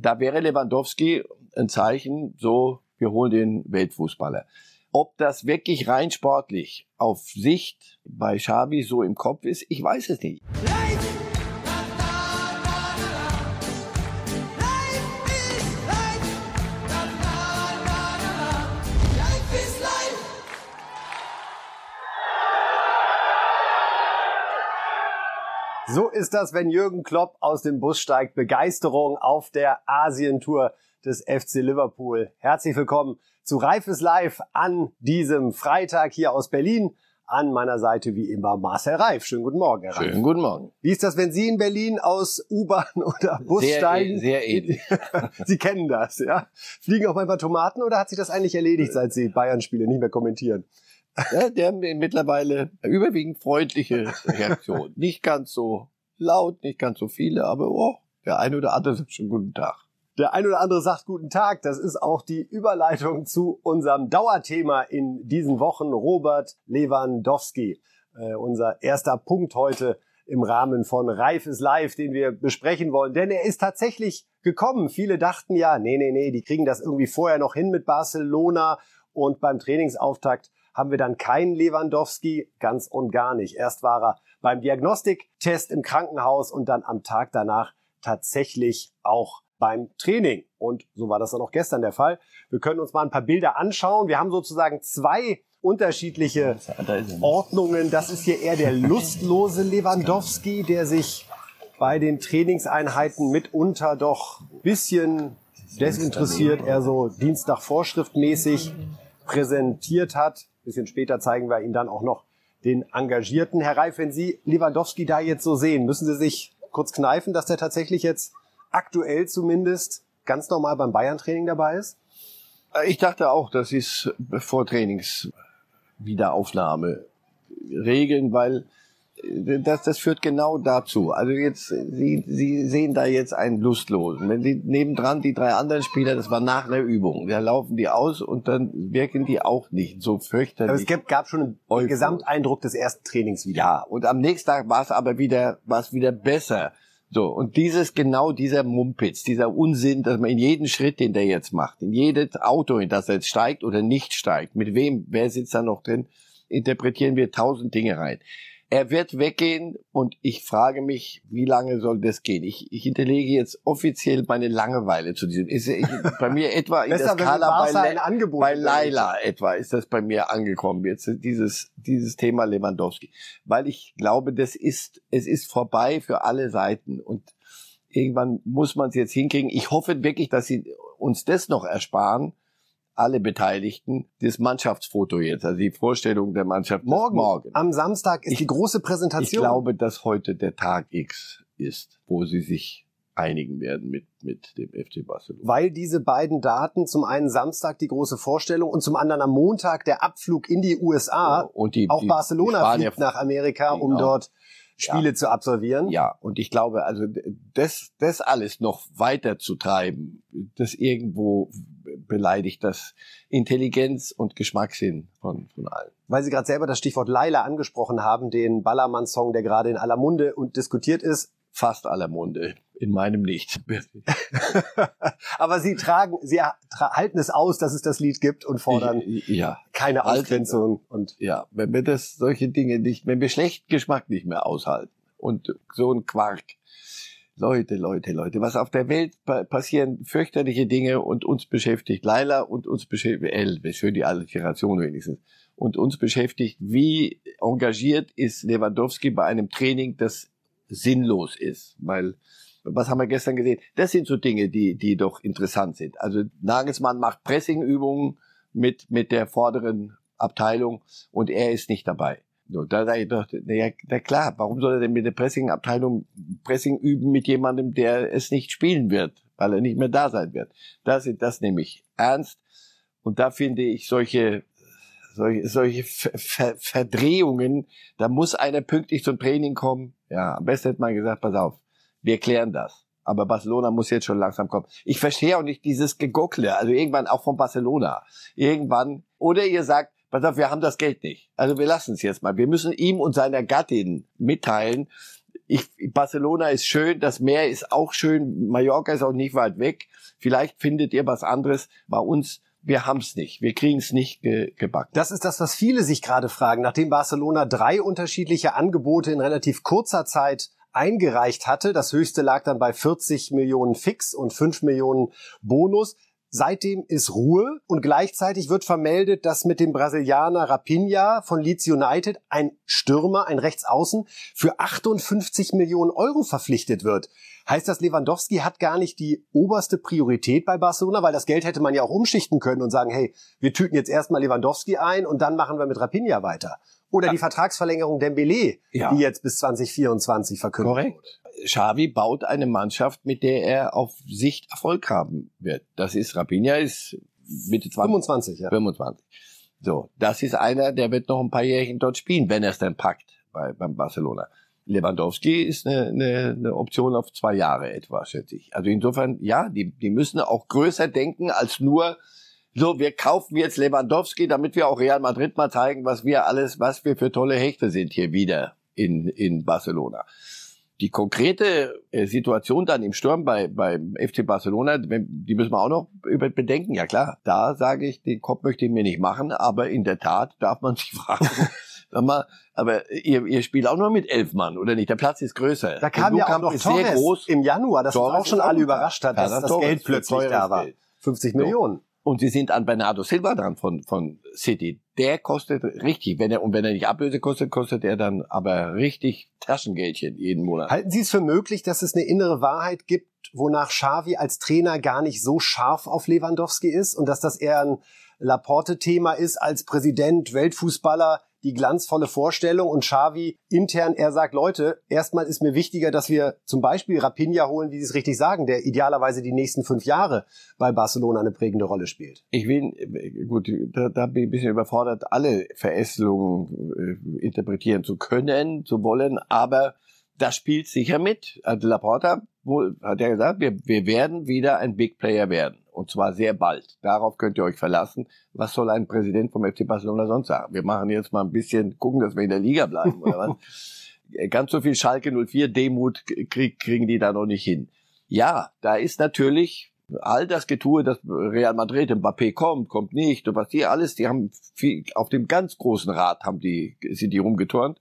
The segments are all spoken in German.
da wäre Lewandowski ein Zeichen, so, wir holen den Weltfußballer. Ob das wirklich rein sportlich auf Sicht bei Xavi so im Kopf ist, ich weiß es nicht. So ist das, wenn Jürgen Klopp aus dem Bus steigt. Begeisterung auf der Asientour des FC Liverpool. Herzlich willkommen zu Reifes Live an diesem Freitag hier aus Berlin. An meiner Seite wie immer Marcel Reif. Schönen guten Morgen, Herr Reif. Schönen guten Morgen. Wie ist das, wenn Sie in Berlin aus U-Bahn oder Bus Sehr, steigen? sehr ähnlich. Sie kennen das, ja? Fliegen auch manchmal Tomaten oder hat sich das eigentlich erledigt, seit Sie Bayern-Spiele nicht mehr kommentieren? Ja, der haben mittlerweile überwiegend freundliche Reaktion. Nicht ganz so laut, nicht ganz so viele, aber oh, der eine oder andere sagt schon guten Tag. Der ein oder andere sagt guten Tag. Das ist auch die Überleitung zu unserem Dauerthema in diesen Wochen. Robert Lewandowski. Äh, unser erster Punkt heute im Rahmen von Reifes Live, den wir besprechen wollen. Denn er ist tatsächlich gekommen. Viele dachten ja, nee, nee, nee, die kriegen das irgendwie vorher noch hin mit Barcelona. Und beim Trainingsauftakt haben wir dann keinen Lewandowski, ganz und gar nicht. Erst war er beim Diagnostiktest im Krankenhaus und dann am Tag danach tatsächlich auch beim Training. Und so war das dann auch gestern der Fall. Wir können uns mal ein paar Bilder anschauen. Wir haben sozusagen zwei unterschiedliche Ordnungen. Das ist hier eher der lustlose Lewandowski, der sich bei den Trainingseinheiten mitunter doch bisschen desinteressiert, eher so Dienst nach Vorschrift mäßig präsentiert hat bisschen später zeigen wir Ihnen dann auch noch den Engagierten. Herr Reif, wenn Sie Lewandowski da jetzt so sehen, müssen Sie sich kurz kneifen, dass der tatsächlich jetzt aktuell zumindest ganz normal beim Bayern-Training dabei ist? Ich dachte auch, das ist vor Trainingswiederaufnahme regeln, weil das, das führt genau dazu. Also jetzt, Sie, Sie sehen da jetzt einen Lustlosen. Wenn Sie nebendran die drei anderen Spieler, das war nach einer Übung, da laufen die aus und dann wirken die auch nicht so fürchterlich. Aber es gab, gab schon einen Gesamteindruck des ersten Trainings wieder. Ja, und am nächsten Tag war es aber wieder, war es wieder besser. So, und dieses, genau dieser Mumpitz, dieser Unsinn, dass man in jeden Schritt, den der jetzt macht, in jedes Auto, in das er jetzt steigt oder nicht steigt, mit wem, wer sitzt da noch drin, interpretieren wir tausend Dinge rein. Er wird weggehen und ich frage mich, wie lange soll das gehen? Ich, ich hinterlege jetzt offiziell meine Langeweile zu diesem. Ist, ich, bei mir etwa in der Skala bei, bei Laila etwa ist das bei mir angekommen jetzt dieses dieses Thema Lewandowski, weil ich glaube, das ist es ist vorbei für alle Seiten und irgendwann muss man es jetzt hinkriegen. Ich hoffe wirklich, dass sie uns das noch ersparen alle Beteiligten das Mannschaftsfoto jetzt, also die Vorstellung der Mannschaft morgen. morgen. Am Samstag ist ich, die große Präsentation. Ich glaube, dass heute der Tag X ist, wo sie sich einigen werden mit, mit dem FC Barcelona. Weil diese beiden Daten, zum einen Samstag die große Vorstellung und zum anderen am Montag der Abflug in die USA. Ja, und die, auch die, Barcelona die fliegt nach Amerika, um genau. dort Spiele ja. zu absolvieren. Ja, und ich glaube, also das, das alles noch weiter zu treiben, das irgendwo beleidigt das Intelligenz und Geschmackssinn von, von allen. Weil Sie gerade selber das Stichwort Laila angesprochen haben, den Ballermann-Song, der gerade in aller Munde und diskutiert ist. Fast aller Munde in meinem nicht. Aber Sie tragen, Sie halten es aus, dass es das Lied gibt und fordern ja, keine Ausgrenzung. Und ja, wenn wir das solche Dinge nicht, wenn wir schlechten Geschmack nicht mehr aushalten und so ein Quark. Leute, Leute, Leute, was auf der Welt passieren, fürchterliche Dinge und uns beschäftigt Laila und uns beschäftigt, äh, für die Alliteration wenigstens, und uns beschäftigt, wie engagiert ist Lewandowski bei einem Training, das sinnlos ist, weil was haben wir gestern gesehen? Das sind so Dinge, die, die doch interessant sind. Also Nagelsmann macht Pressingübungen mit, mit der vorderen Abteilung und er ist nicht dabei. So, da sage ich doch, naja, na klar, warum soll er denn mit der Pressing-Abteilung Pressing üben mit jemandem, der es nicht spielen wird, weil er nicht mehr da sein wird? Das, das nehme ich ernst. Und da finde ich solche, solche, solche Ver Verdrehungen, da muss einer pünktlich zum Training kommen. Ja, am besten hätte man gesagt, pass auf, wir klären das. Aber Barcelona muss jetzt schon langsam kommen. Ich verstehe auch nicht dieses Gegockle, also irgendwann auch von Barcelona. Irgendwann, oder ihr sagt, pass auf, wir haben das Geld nicht. Also wir lassen es jetzt mal. Wir müssen ihm und seiner Gattin mitteilen, ich, Barcelona ist schön, das Meer ist auch schön, Mallorca ist auch nicht weit weg. Vielleicht findet ihr was anderes. Bei uns wir haben es nicht. Wir kriegen es nicht ge gebacken. Das ist das, was viele sich gerade fragen. Nachdem Barcelona drei unterschiedliche Angebote in relativ kurzer Zeit eingereicht hatte, das höchste lag dann bei 40 Millionen Fix und 5 Millionen Bonus. Seitdem ist Ruhe und gleichzeitig wird vermeldet, dass mit dem Brasilianer Rapinha von Leeds United ein Stürmer, ein Rechtsaußen, für 58 Millionen Euro verpflichtet wird. Heißt das, Lewandowski hat gar nicht die oberste Priorität bei Barcelona, weil das Geld hätte man ja auch umschichten können und sagen, hey, wir tüten jetzt erstmal Lewandowski ein und dann machen wir mit Rapinha weiter. Oder die Vertragsverlängerung Dembele, ja. die jetzt bis 2024 verkündet Korrekt. Wurde. Xavi baut eine Mannschaft, mit der er auf Sicht Erfolg haben wird. Das ist, Rapinha ist Mitte 20. 25, ja. 25. So, das ist einer, der wird noch ein paar Jährchen dort spielen, wenn er es dann packt bei, beim Barcelona. Lewandowski ist eine, eine, eine Option auf zwei Jahre etwa, schätze ich. Also insofern, ja, die, die müssen auch größer denken als nur, so, wir kaufen jetzt Lewandowski, damit wir auch Real Madrid mal zeigen, was wir alles, was wir für tolle Hechte sind hier wieder in, in Barcelona. Die konkrete äh, Situation dann im Sturm bei, beim FC Barcelona, die müssen wir auch noch über bedenken. Ja klar, da sage ich, den Kopf möchte ich mir nicht machen, aber in der Tat darf man sich fragen, mal, aber ihr, ihr spielt auch nur mit elf Mann, oder nicht? Der Platz ist größer. Da kam ja auch noch Torres groß. im Januar, das Torres auch schon alle überrascht hat, dass das Geld plötzlich da war. 50 Millionen. Und sie sind an Bernardo Silva dran von, von City. Der kostet richtig, wenn er, und wenn er nicht Ablöse kostet, kostet er dann aber richtig Taschengeldchen jeden Monat. Halten Sie es für möglich, dass es eine innere Wahrheit gibt, wonach Xavi als Trainer gar nicht so scharf auf Lewandowski ist und dass das eher ein Laporte-Thema ist als Präsident, Weltfußballer, die glanzvolle Vorstellung und Xavi intern, er sagt, Leute, erstmal ist mir wichtiger, dass wir zum Beispiel Rapinha holen, wie Sie es richtig sagen, der idealerweise die nächsten fünf Jahre bei Barcelona eine prägende Rolle spielt. Ich will, gut, da, da bin ich ein bisschen überfordert, alle Verästelungen äh, interpretieren zu können, zu wollen, aber das spielt sicher mit. Also Laporta hat ja gesagt, wir, wir werden wieder ein Big Player werden. Und zwar sehr bald. Darauf könnt ihr euch verlassen. Was soll ein Präsident vom FC Barcelona sonst sagen? Wir machen jetzt mal ein bisschen, gucken, dass wir in der Liga bleiben, oder was? Ganz so viel Schalke 04 Demut krieg, kriegen die da noch nicht hin. Ja, da ist natürlich all das Getue, dass Real Madrid, Mbappé kommt, kommt nicht, und was die alles, die haben viel, auf dem ganz großen Rad haben die, sind die rumgeturnt.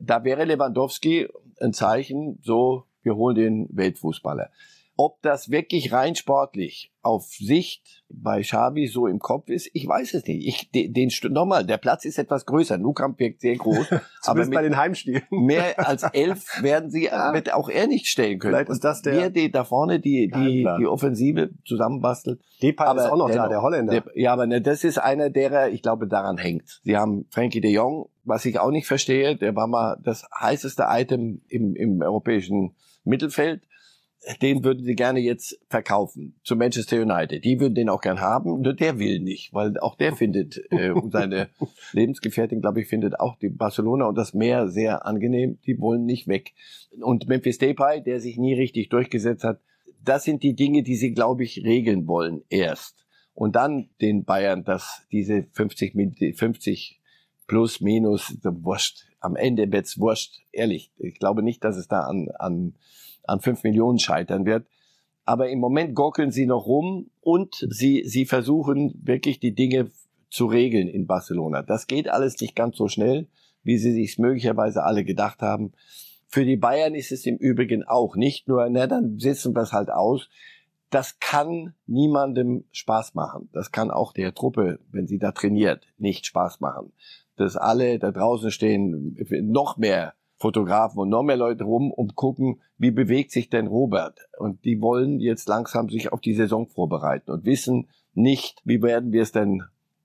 Da wäre Lewandowski ein Zeichen, so, wir holen den Weltfußballer. Ob das wirklich rein sportlich auf Sicht bei Xavi so im Kopf ist, ich weiß es nicht. Ich, den, den nochmal, der Platz ist etwas größer. Nukamp wirkt sehr groß, aber bei den Heimspielen mehr als elf werden sie ja. wird auch er nicht stellen können. Vielleicht ist das der der, der da vorne die die die Offensive zusammenbastelt. Depay ist auch noch da, der Holländer. Der, ja, aber ne, das ist einer, derer ich glaube daran hängt. Sie haben Frankie de Jong, was ich auch nicht verstehe. Der war mal das heißeste Item im im europäischen Mittelfeld den würden sie gerne jetzt verkaufen zu Manchester United. Die würden den auch gern haben, nur der will nicht, weil auch der findet, äh, und seine Lebensgefährtin, glaube ich, findet auch die Barcelona und das Meer sehr angenehm. Die wollen nicht weg. Und Memphis Depay, der sich nie richtig durchgesetzt hat, das sind die Dinge, die sie, glaube ich, regeln wollen erst. Und dann den Bayern, dass diese 50, 50 plus, minus, wurscht. Am Ende wird's wurscht. Ehrlich. Ich glaube nicht, dass es da an, an an fünf Millionen scheitern wird. Aber im Moment gockeln sie noch rum und sie, sie versuchen wirklich die Dinge zu regeln in Barcelona. Das geht alles nicht ganz so schnell, wie sie sich möglicherweise alle gedacht haben. Für die Bayern ist es im Übrigen auch nicht nur, na, dann setzen wir es halt aus. Das kann niemandem Spaß machen. Das kann auch der Truppe, wenn sie da trainiert, nicht Spaß machen. Dass alle da draußen stehen, noch mehr Fotografen und noch mehr Leute rum und gucken, wie bewegt sich denn Robert. Und die wollen jetzt langsam sich auf die Saison vorbereiten und wissen nicht, wie werden wir es denn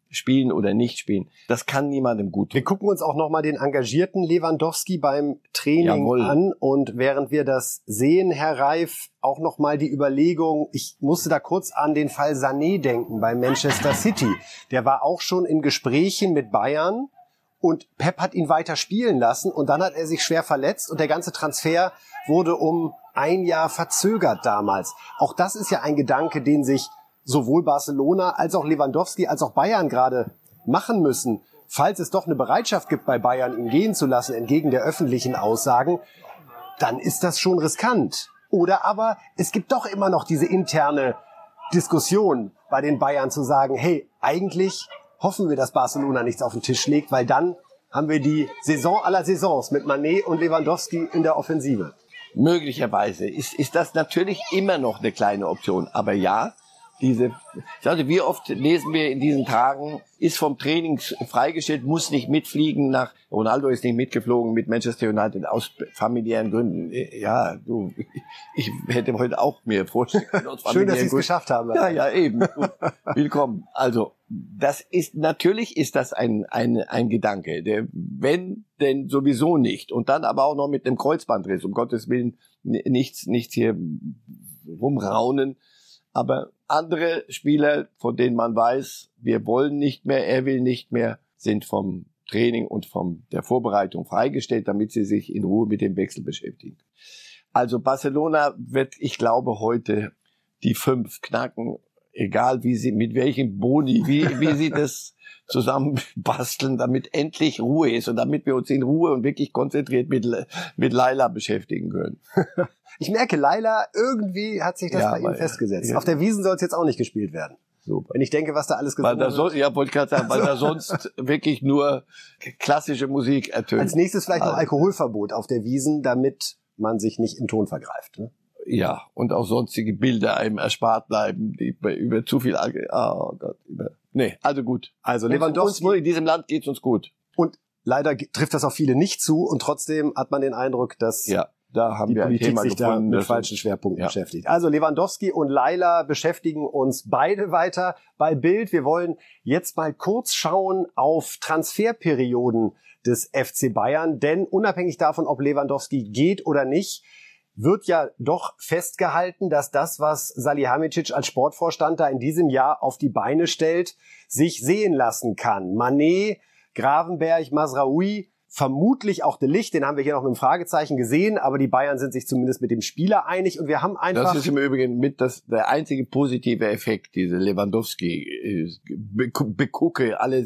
spielen oder nicht spielen. Das kann niemandem gut tun. Wir gucken uns auch nochmal den engagierten Lewandowski beim Training Jawohl. an und während wir das sehen, Herr Reif, auch nochmal die Überlegung, ich musste da kurz an den Fall Sané denken bei Manchester City. Der war auch schon in Gesprächen mit Bayern und Pep hat ihn weiter spielen lassen und dann hat er sich schwer verletzt und der ganze Transfer wurde um ein Jahr verzögert damals. Auch das ist ja ein Gedanke, den sich sowohl Barcelona als auch Lewandowski als auch Bayern gerade machen müssen. Falls es doch eine Bereitschaft gibt bei Bayern, ihn gehen zu lassen, entgegen der öffentlichen Aussagen, dann ist das schon riskant. Oder aber es gibt doch immer noch diese interne Diskussion bei den Bayern zu sagen, hey, eigentlich hoffen wir, dass Barcelona nichts auf den Tisch legt, weil dann haben wir die Saison aller Saisons mit Manet und Lewandowski in der Offensive. Möglicherweise ist, ist das natürlich immer noch eine kleine Option. Aber ja, diese, also wie oft lesen wir in diesen Tagen, ist vom Training freigestellt, muss nicht mitfliegen nach, Ronaldo ist nicht mitgeflogen mit Manchester United aus familiären Gründen. Ja, du, ich hätte heute auch mir vorstellen können, Schön, dass Sie es geschafft haben. Ja, ja, eben. Willkommen. Also, das ist, natürlich ist das ein, ein, ein Gedanke, der, wenn, denn sowieso nicht. Und dann aber auch noch mit einem Kreuzbandriss, um Gottes Willen, nichts, nichts hier rumraunen aber andere Spieler, von denen man weiß, wir wollen nicht mehr, er will nicht mehr, sind vom Training und von der Vorbereitung freigestellt, damit sie sich in Ruhe mit dem Wechsel beschäftigen. Also Barcelona wird, ich glaube, heute die fünf knacken egal wie sie, mit welchem Boni, wie, wie sie das zusammenbasteln, damit endlich Ruhe ist und damit wir uns in Ruhe und wirklich konzentriert mit, mit Laila beschäftigen können. Ich merke, Laila, irgendwie hat sich das ja, bei ihm festgesetzt. Ja. Auf der Wiesen soll es jetzt auch nicht gespielt werden. Super. Wenn ich denke, was da alles gesungen wird. So, ja, wollte gerade sagen, weil da sonst wirklich nur klassische Musik ertönt. Als nächstes vielleicht noch also Alkoholverbot auf der Wiesen, damit man sich nicht im Ton vergreift. Ne? Ja, und auch sonstige Bilder einem erspart bleiben, die über, über zu viel, oh Gott, über, nee, also gut. Also Lewandowski. Uns, in diesem Land geht's uns gut. Und leider trifft das auf viele nicht zu und trotzdem hat man den Eindruck, dass ja. Da haben die wir Politik sich da mit falschen Schwerpunkten ja. beschäftigt. Also Lewandowski und Laila beschäftigen uns beide weiter bei Bild. Wir wollen jetzt mal kurz schauen auf Transferperioden des FC Bayern, denn unabhängig davon, ob Lewandowski geht oder nicht, wird ja doch festgehalten, dass das, was Salihamidzic als Sportvorstand da in diesem Jahr auf die Beine stellt, sich sehen lassen kann. Manet, Gravenberg, Masraoui, vermutlich auch De Licht, den haben wir hier noch mit einem Fragezeichen gesehen, aber die Bayern sind sich zumindest mit dem Spieler einig und wir haben einfach... Das ist im Übrigen mit das, der einzige positive Effekt, diese Lewandowski, äh, begucke alle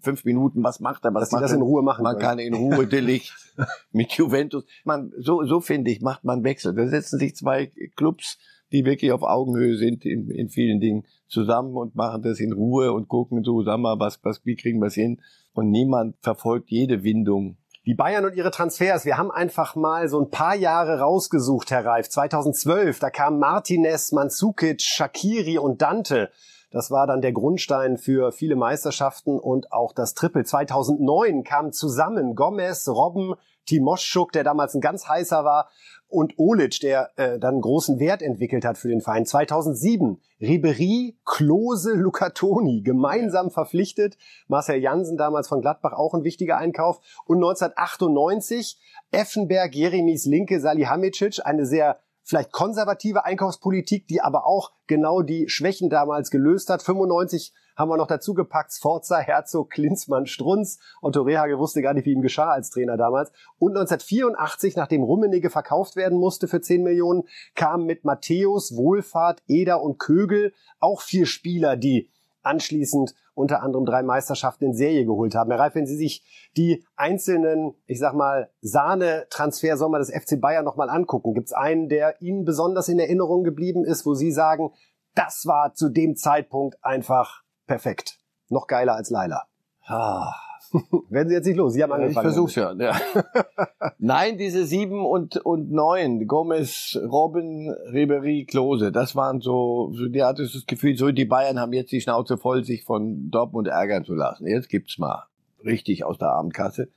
fünf Minuten, was macht er, was Dass macht das in Ruhe machen Man können. kann in Ruhe De Licht mit Juventus, man, so, so finde ich, macht man Wechsel. Da setzen sich zwei Clubs, die wirklich auf Augenhöhe sind in, in vielen Dingen zusammen und machen das in Ruhe und gucken so, sag mal, was, was, wie kriegen wir es hin? Und niemand verfolgt jede Windung. Die Bayern und ihre Transfers. Wir haben einfach mal so ein paar Jahre rausgesucht, Herr Reif. 2012, da kamen Martinez, Mansukic, Shakiri und Dante. Das war dann der Grundstein für viele Meisterschaften und auch das Triple. 2009 kamen zusammen Gomez, Robben, Timoschuk, der damals ein ganz heißer war, und Olic, der äh, dann großen Wert entwickelt hat für den Verein. 2007 Ribery, Klose, Lucatoni gemeinsam verpflichtet. Marcel Jansen damals von Gladbach auch ein wichtiger Einkauf. Und 1998 Effenberg, Jeremies Linke, Salihamidzic, eine sehr vielleicht konservative Einkaufspolitik, die aber auch genau die Schwächen damals gelöst hat. 95 haben wir noch dazu gepackt Sforza, Herzog, Klinsmann, Strunz. Otto Rehage wusste gar nicht, wie ihm geschah als Trainer damals. Und 1984, nachdem Rummenigge verkauft werden musste für 10 Millionen, kamen mit Matthäus, Wohlfahrt, Eder und Kögel auch vier Spieler, die anschließend unter anderem drei Meisterschaften in Serie geholt haben. Herr Reif, wenn Sie sich die einzelnen, ich sag mal, Sahne-Transfersommer des FC Bayern nochmal angucken, gibt es einen, der Ihnen besonders in Erinnerung geblieben ist, wo Sie sagen, das war zu dem Zeitpunkt einfach perfekt. Noch geiler als Laila. Ah. Werden Sie jetzt nicht los? Sie haben angefangen. Ich versuch's ja. ja. Nein, diese sieben und, und neun, Gomez, Robin, Ribery, Klose, das waren so, so, die hatte das Gefühl, so die Bayern haben jetzt die Schnauze voll, sich von Dortmund ärgern zu lassen. Jetzt gibt's mal richtig aus der Abendkasse.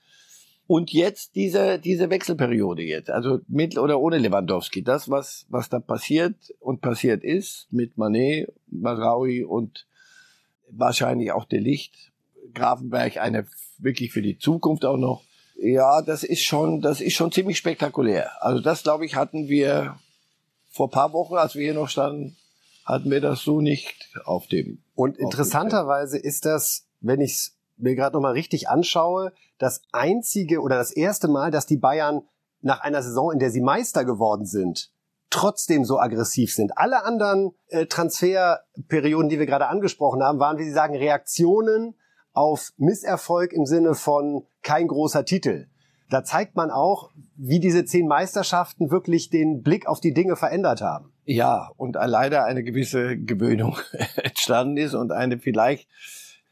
Und jetzt diese, diese Wechselperiode jetzt, also mit oder ohne Lewandowski, das, was, was da passiert und passiert ist mit Manet, Masraui und wahrscheinlich auch der Licht, Grafenberg eine wirklich für die Zukunft auch noch. Ja, das ist schon, das ist schon ziemlich spektakulär. Also das, glaube ich, hatten wir vor paar Wochen, als wir hier noch standen, hatten wir das so nicht auf dem. Und interessanterweise ist das, wenn ich es mir gerade noch mal richtig anschaue, das einzige oder das erste Mal, dass die Bayern nach einer Saison, in der sie Meister geworden sind, trotzdem so aggressiv sind. Alle anderen äh, Transferperioden, die wir gerade angesprochen haben, waren, wie Sie sagen, Reaktionen auf Misserfolg im Sinne von kein großer Titel. da zeigt man auch, wie diese zehn Meisterschaften wirklich den Blick auf die Dinge verändert haben. Ja, und leider eine gewisse Gewöhnung entstanden ist und eine vielleicht,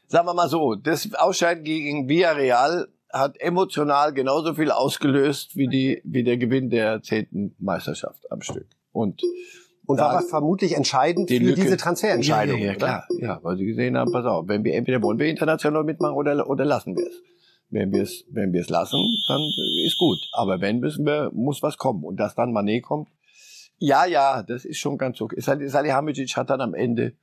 sagen wir mal so, das Ausscheiden gegen Villarreal hat emotional genauso viel ausgelöst wie die, wie der Gewinn der zehnten Meisterschaft am Stück. Und und war vermutlich entscheidend die für Lücke, diese Transferentscheidung. Ja, ja, ja klar. Ja, weil sie gesehen haben, pass auf, wenn wir entweder wollen wir international mitmachen oder, oder lassen wir es. Wenn wir es, wenn wir es lassen, dann ist gut. Aber wenn müssen wir, muss was kommen. Und dass dann Manet kommt, ja, ja, das ist schon ganz okay. Salihamidzic hat dann am Ende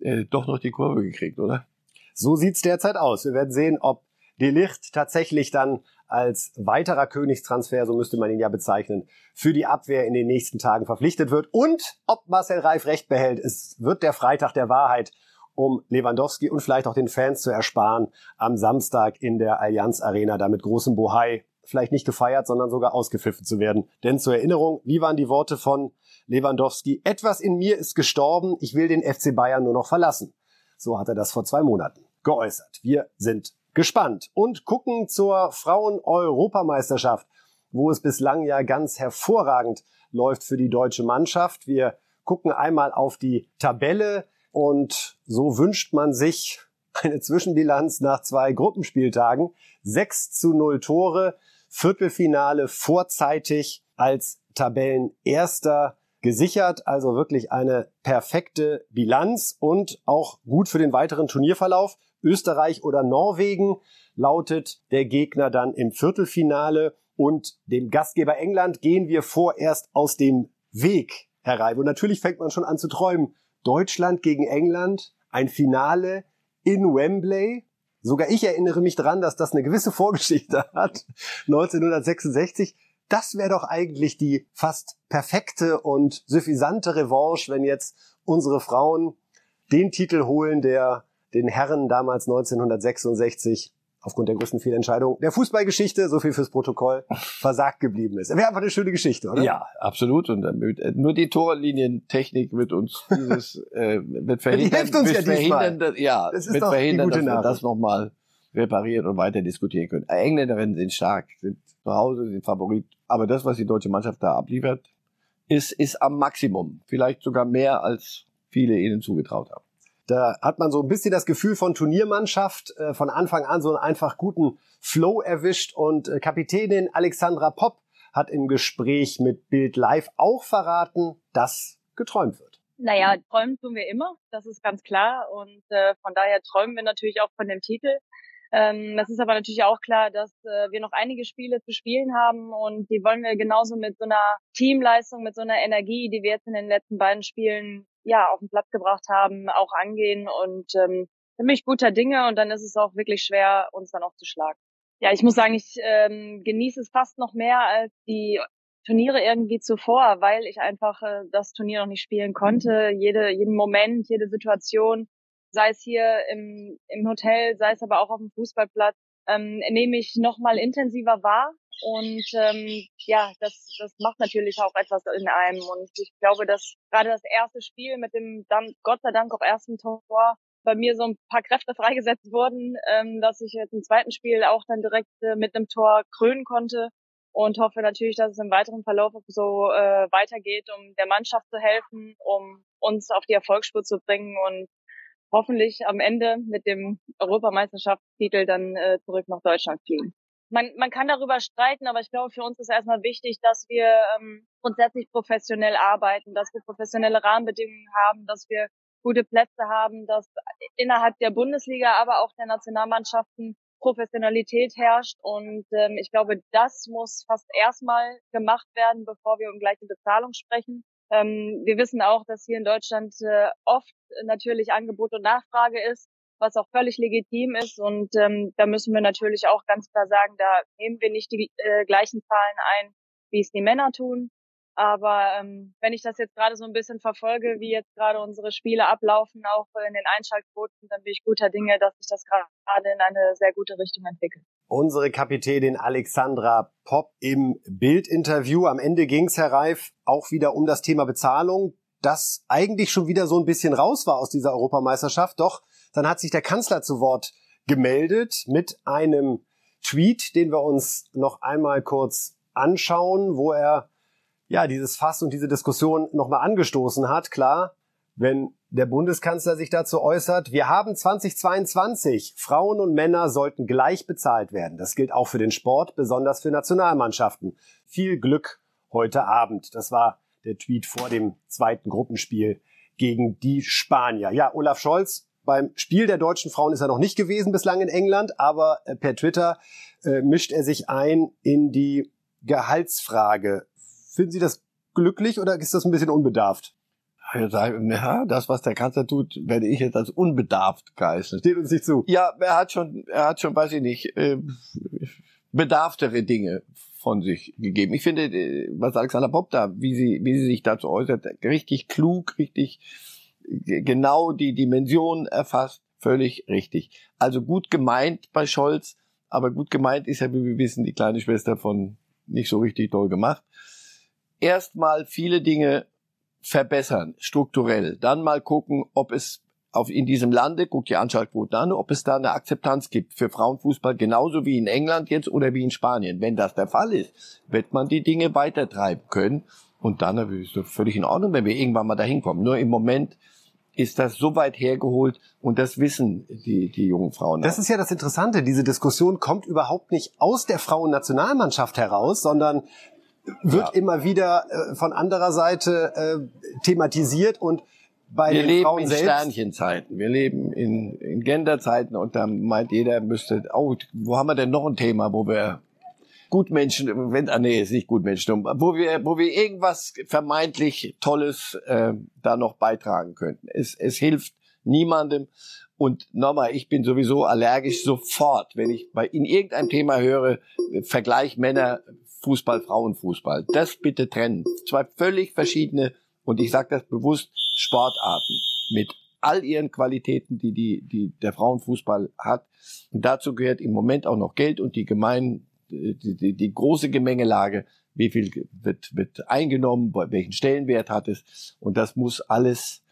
äh, doch noch die Kurve gekriegt, oder? So sieht's derzeit aus. Wir werden sehen, ob De Licht tatsächlich dann als weiterer Königstransfer, so müsste man ihn ja bezeichnen, für die Abwehr in den nächsten Tagen verpflichtet wird und ob Marcel Reif recht behält. Es wird der Freitag der Wahrheit, um Lewandowski und vielleicht auch den Fans zu ersparen, am Samstag in der Allianz Arena da mit großem Bohai vielleicht nicht gefeiert, sondern sogar ausgepfiffen zu werden. Denn zur Erinnerung, wie waren die Worte von Lewandowski? Etwas in mir ist gestorben, ich will den FC Bayern nur noch verlassen. So hat er das vor zwei Monaten geäußert. Wir sind gespannt und gucken zur Frauen-Europameisterschaft, wo es bislang ja ganz hervorragend läuft für die deutsche Mannschaft. Wir gucken einmal auf die Tabelle und so wünscht man sich eine Zwischenbilanz nach zwei Gruppenspieltagen. 6 zu 0 Tore, Viertelfinale vorzeitig als Tabellenerster gesichert, also wirklich eine perfekte Bilanz und auch gut für den weiteren Turnierverlauf. Österreich oder Norwegen lautet der Gegner dann im Viertelfinale und dem Gastgeber England gehen wir vorerst aus dem Weg, Herr Reib. Und natürlich fängt man schon an zu träumen. Deutschland gegen England, ein Finale in Wembley. Sogar ich erinnere mich dran, dass das eine gewisse Vorgeschichte hat. 1966. Das wäre doch eigentlich die fast perfekte und suffisante Revanche, wenn jetzt unsere Frauen den Titel holen, der den Herren damals 1966 aufgrund der größten Fehlentscheidung der Fußballgeschichte, so viel fürs Protokoll, versagt geblieben ist. Wäre einfach eine schöne Geschichte, oder? Ja, absolut. Und damit, äh, nur die Torlinientechnik wird uns dieses äh, wird verhindern, die hilft uns ja verhindern, dass, ja, das ist wird verhindern, dass wir das nochmal reparieren und weiter diskutieren können. Engländerinnen sind stark, sind zu Hause, sind Favorit. Aber das, was die deutsche Mannschaft da abliefert, ist, ist am Maximum. Vielleicht sogar mehr, als viele ihnen zugetraut haben. Da hat man so ein bisschen das Gefühl von Turniermannschaft, äh, von Anfang an so einen einfach guten Flow erwischt und äh, Kapitänin Alexandra Popp hat im Gespräch mit Bild Live auch verraten, dass geträumt wird. Naja, träumen tun wir immer, das ist ganz klar. Und äh, von daher träumen wir natürlich auch von dem Titel. Ähm, es ist aber natürlich auch klar, dass äh, wir noch einige Spiele zu spielen haben und die wollen wir genauso mit so einer Teamleistung, mit so einer Energie, die wir jetzt in den letzten beiden Spielen ja auf den Platz gebracht haben, auch angehen und ähm, ziemlich guter Dinge und dann ist es auch wirklich schwer, uns dann auch zu schlagen. Ja, ich muss sagen, ich ähm, genieße es fast noch mehr als die Turniere irgendwie zuvor, weil ich einfach äh, das Turnier noch nicht spielen konnte. Jede, jeden Moment, jede Situation, sei es hier im, im Hotel, sei es aber auch auf dem Fußballplatz, ähm, nehme ich noch mal intensiver wahr. Und ähm, ja, das, das macht natürlich auch etwas in einem. Und ich glaube, dass gerade das erste Spiel mit dem dann Gott sei Dank auch ersten Tor bei mir so ein paar Kräfte freigesetzt wurden, ähm, dass ich jetzt im zweiten Spiel auch dann direkt äh, mit einem Tor krönen konnte. Und hoffe natürlich, dass es im weiteren Verlauf so äh, weitergeht, um der Mannschaft zu helfen, um uns auf die Erfolgsspur zu bringen. Und hoffentlich am Ende mit dem Europameisterschaftstitel dann äh, zurück nach Deutschland fliegen man, man kann darüber streiten, aber ich glaube, für uns ist erstmal wichtig, dass wir ähm, grundsätzlich professionell arbeiten, dass wir professionelle Rahmenbedingungen haben, dass wir gute Plätze haben, dass innerhalb der Bundesliga, aber auch der Nationalmannschaften Professionalität herrscht. Und ähm, ich glaube, das muss fast erstmal gemacht werden, bevor wir um gleiche Bezahlung sprechen. Ähm, wir wissen auch, dass hier in Deutschland äh, oft natürlich Angebot und Nachfrage ist was auch völlig legitim ist. Und ähm, da müssen wir natürlich auch ganz klar sagen, da nehmen wir nicht die äh, gleichen Zahlen ein, wie es die Männer tun. Aber ähm, wenn ich das jetzt gerade so ein bisschen verfolge, wie jetzt gerade unsere Spiele ablaufen, auch in den Einschaltquoten, dann bin ich guter Dinge, dass sich das gerade in eine sehr gute Richtung entwickelt. Unsere Kapitänin Alexandra Popp im Bildinterview. Am Ende ging es, Herr Reif, auch wieder um das Thema Bezahlung, das eigentlich schon wieder so ein bisschen raus war aus dieser Europameisterschaft. Doch dann hat sich der Kanzler zu Wort gemeldet mit einem Tweet, den wir uns noch einmal kurz anschauen, wo er ja dieses Fass und diese Diskussion nochmal angestoßen hat. Klar, wenn der Bundeskanzler sich dazu äußert, wir haben 2022, Frauen und Männer sollten gleich bezahlt werden. Das gilt auch für den Sport, besonders für Nationalmannschaften. Viel Glück heute Abend. Das war der Tweet vor dem zweiten Gruppenspiel gegen die Spanier. Ja, Olaf Scholz beim Spiel der deutschen Frauen ist er noch nicht gewesen bislang in England, aber äh, per Twitter äh, mischt er sich ein in die Gehaltsfrage. Finden Sie das glücklich oder ist das ein bisschen unbedarft? Ja, das, was der Kanzler tut, werde ich jetzt als unbedarft geheißen. Steht uns nicht zu. Ja, er hat schon, er hat schon, weiß ich nicht, äh, bedarftere Dinge von sich gegeben. Ich finde, äh, was Alexander Bob da, wie sie, wie sie sich dazu äußert, richtig klug, richtig genau die Dimension erfasst, völlig richtig. Also gut gemeint bei Scholz, aber gut gemeint ist ja, wie wir wissen, die kleine Schwester von nicht so richtig toll gemacht. Erstmal viele Dinge verbessern, strukturell. Dann mal gucken, ob es auf, in diesem Lande, guckt die Anschaltquote an, ob es da eine Akzeptanz gibt für Frauenfußball, genauso wie in England jetzt oder wie in Spanien. Wenn das der Fall ist, wird man die Dinge weitertreiben können. Und dann ist es völlig in Ordnung, wenn wir irgendwann mal dahin kommen. Nur im Moment ist das so weit hergeholt und das wissen die, die jungen Frauen. Das ist ja das Interessante. Diese Diskussion kommt überhaupt nicht aus der Frauennationalmannschaft heraus, sondern wird ja. immer wieder äh, von anderer Seite äh, thematisiert und bei wir den leben Frauen in selbst. Sternchenzeiten, wir leben in, in Genderzeiten und da meint jeder müsste, oh, wo haben wir denn noch ein Thema, wo wir Gutmenschen, wenn, ah nee, ist nicht Gutmenschen, wo wir, wo wir irgendwas vermeintlich Tolles äh, da noch beitragen könnten. Es, es hilft niemandem. Und nochmal, ich bin sowieso allergisch sofort, wenn ich bei in irgendeinem Thema höre, Vergleich Männer, Fußball, Frauenfußball. Das bitte trennen. Zwei völlig verschiedene, und ich sage das bewusst, Sportarten mit all ihren Qualitäten, die, die, die der Frauenfußball hat. Und dazu gehört im Moment auch noch Geld und die gemeinen, die, die, die große Gemengelage, wie viel wird, wird eingenommen, welchen Stellenwert hat es. Und das muss alles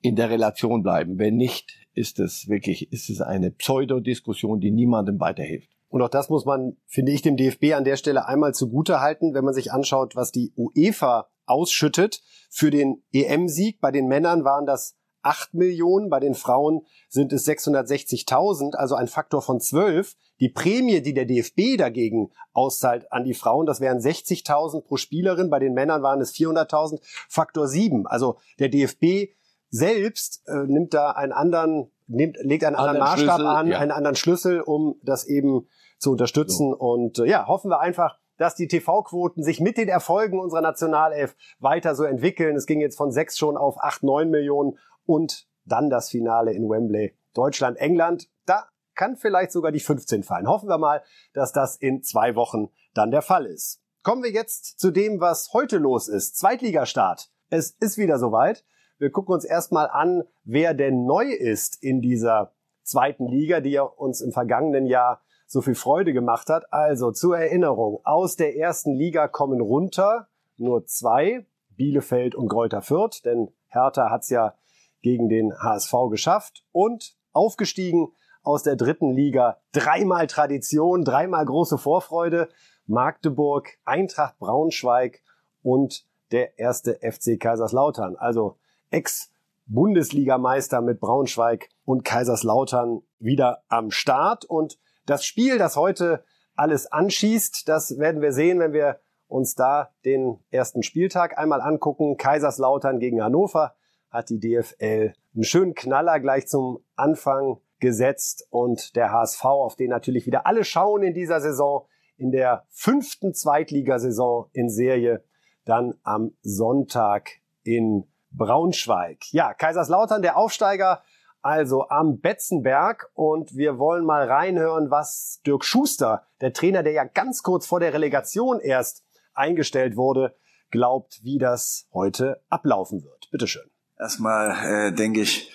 in der Relation bleiben. Wenn nicht, ist es wirklich, ist es eine Pseudodiskussion, die niemandem weiterhilft. Und auch das muss man, finde ich, dem DFB an der Stelle einmal zugute halten, wenn man sich anschaut, was die UEFA ausschüttet. Für den EM-Sieg bei den Männern waren das 8 Millionen, bei den Frauen sind es 660.000, also ein Faktor von 12. Die Prämie, die der DFB dagegen auszahlt an die Frauen, das wären 60.000 pro Spielerin, bei den Männern waren es 400.000, Faktor 7. Also der DFB selbst äh, nimmt da einen anderen, nimmt, legt einen anderen, anderen Maßstab Schlüssel, an, ja. einen anderen Schlüssel, um das eben zu unterstützen. So. Und äh, ja, hoffen wir einfach, dass die TV-Quoten sich mit den Erfolgen unserer Nationalelf weiter so entwickeln. Es ging jetzt von sechs schon auf acht, neun Millionen und dann das Finale in Wembley. Deutschland, England. Da kann vielleicht sogar die 15 fallen. Hoffen wir mal, dass das in zwei Wochen dann der Fall ist. Kommen wir jetzt zu dem, was heute los ist. Zweitligastart. Es ist wieder soweit. Wir gucken uns erstmal an, wer denn neu ist in dieser zweiten Liga, die ja uns im vergangenen Jahr so viel Freude gemacht hat. Also zur Erinnerung, aus der ersten Liga kommen runter nur zwei, Bielefeld und Greuther Fürth, denn Hertha hat's ja gegen den HSV geschafft und aufgestiegen aus der dritten Liga. Dreimal Tradition, dreimal große Vorfreude. Magdeburg, Eintracht Braunschweig und der erste FC Kaiserslautern. Also Ex-Bundesligameister mit Braunschweig und Kaiserslautern wieder am Start. Und das Spiel, das heute alles anschießt, das werden wir sehen, wenn wir uns da den ersten Spieltag einmal angucken. Kaiserslautern gegen Hannover hat die DFL einen schönen Knaller gleich zum Anfang gesetzt und der HSV, auf den natürlich wieder alle schauen in dieser Saison, in der fünften Zweitligasaison in Serie, dann am Sonntag in Braunschweig. Ja, Kaiserslautern, der Aufsteiger, also am Betzenberg und wir wollen mal reinhören, was Dirk Schuster, der Trainer, der ja ganz kurz vor der Relegation erst eingestellt wurde, glaubt, wie das heute ablaufen wird. Bitteschön. Erstmal äh, denke ich,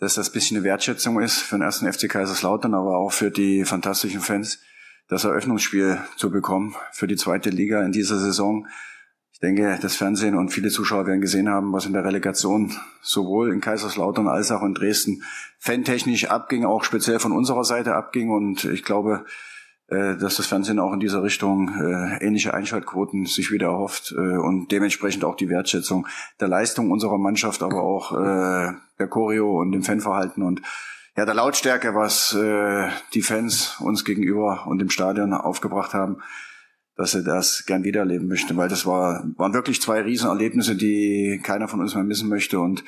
dass das ein bisschen eine Wertschätzung ist für den ersten FC Kaiserslautern, aber auch für die fantastischen Fans, das Eröffnungsspiel zu bekommen für die zweite Liga in dieser Saison. Ich denke, das Fernsehen und viele Zuschauer werden gesehen haben, was in der Relegation sowohl in Kaiserslautern als auch in Dresden fantechnisch abging, auch speziell von unserer Seite abging. Und ich glaube, äh, dass das Fernsehen auch in dieser Richtung äh, ähnliche Einschaltquoten sich wieder erhofft äh, und dementsprechend auch die Wertschätzung der Leistung unserer Mannschaft, aber auch der Choreo und dem Fanverhalten und ja der Lautstärke, was äh, die Fans uns gegenüber und im Stadion aufgebracht haben, dass sie das gern wiedererleben möchten, weil das war waren wirklich zwei Riesenerlebnisse, die keiner von uns mehr missen möchte und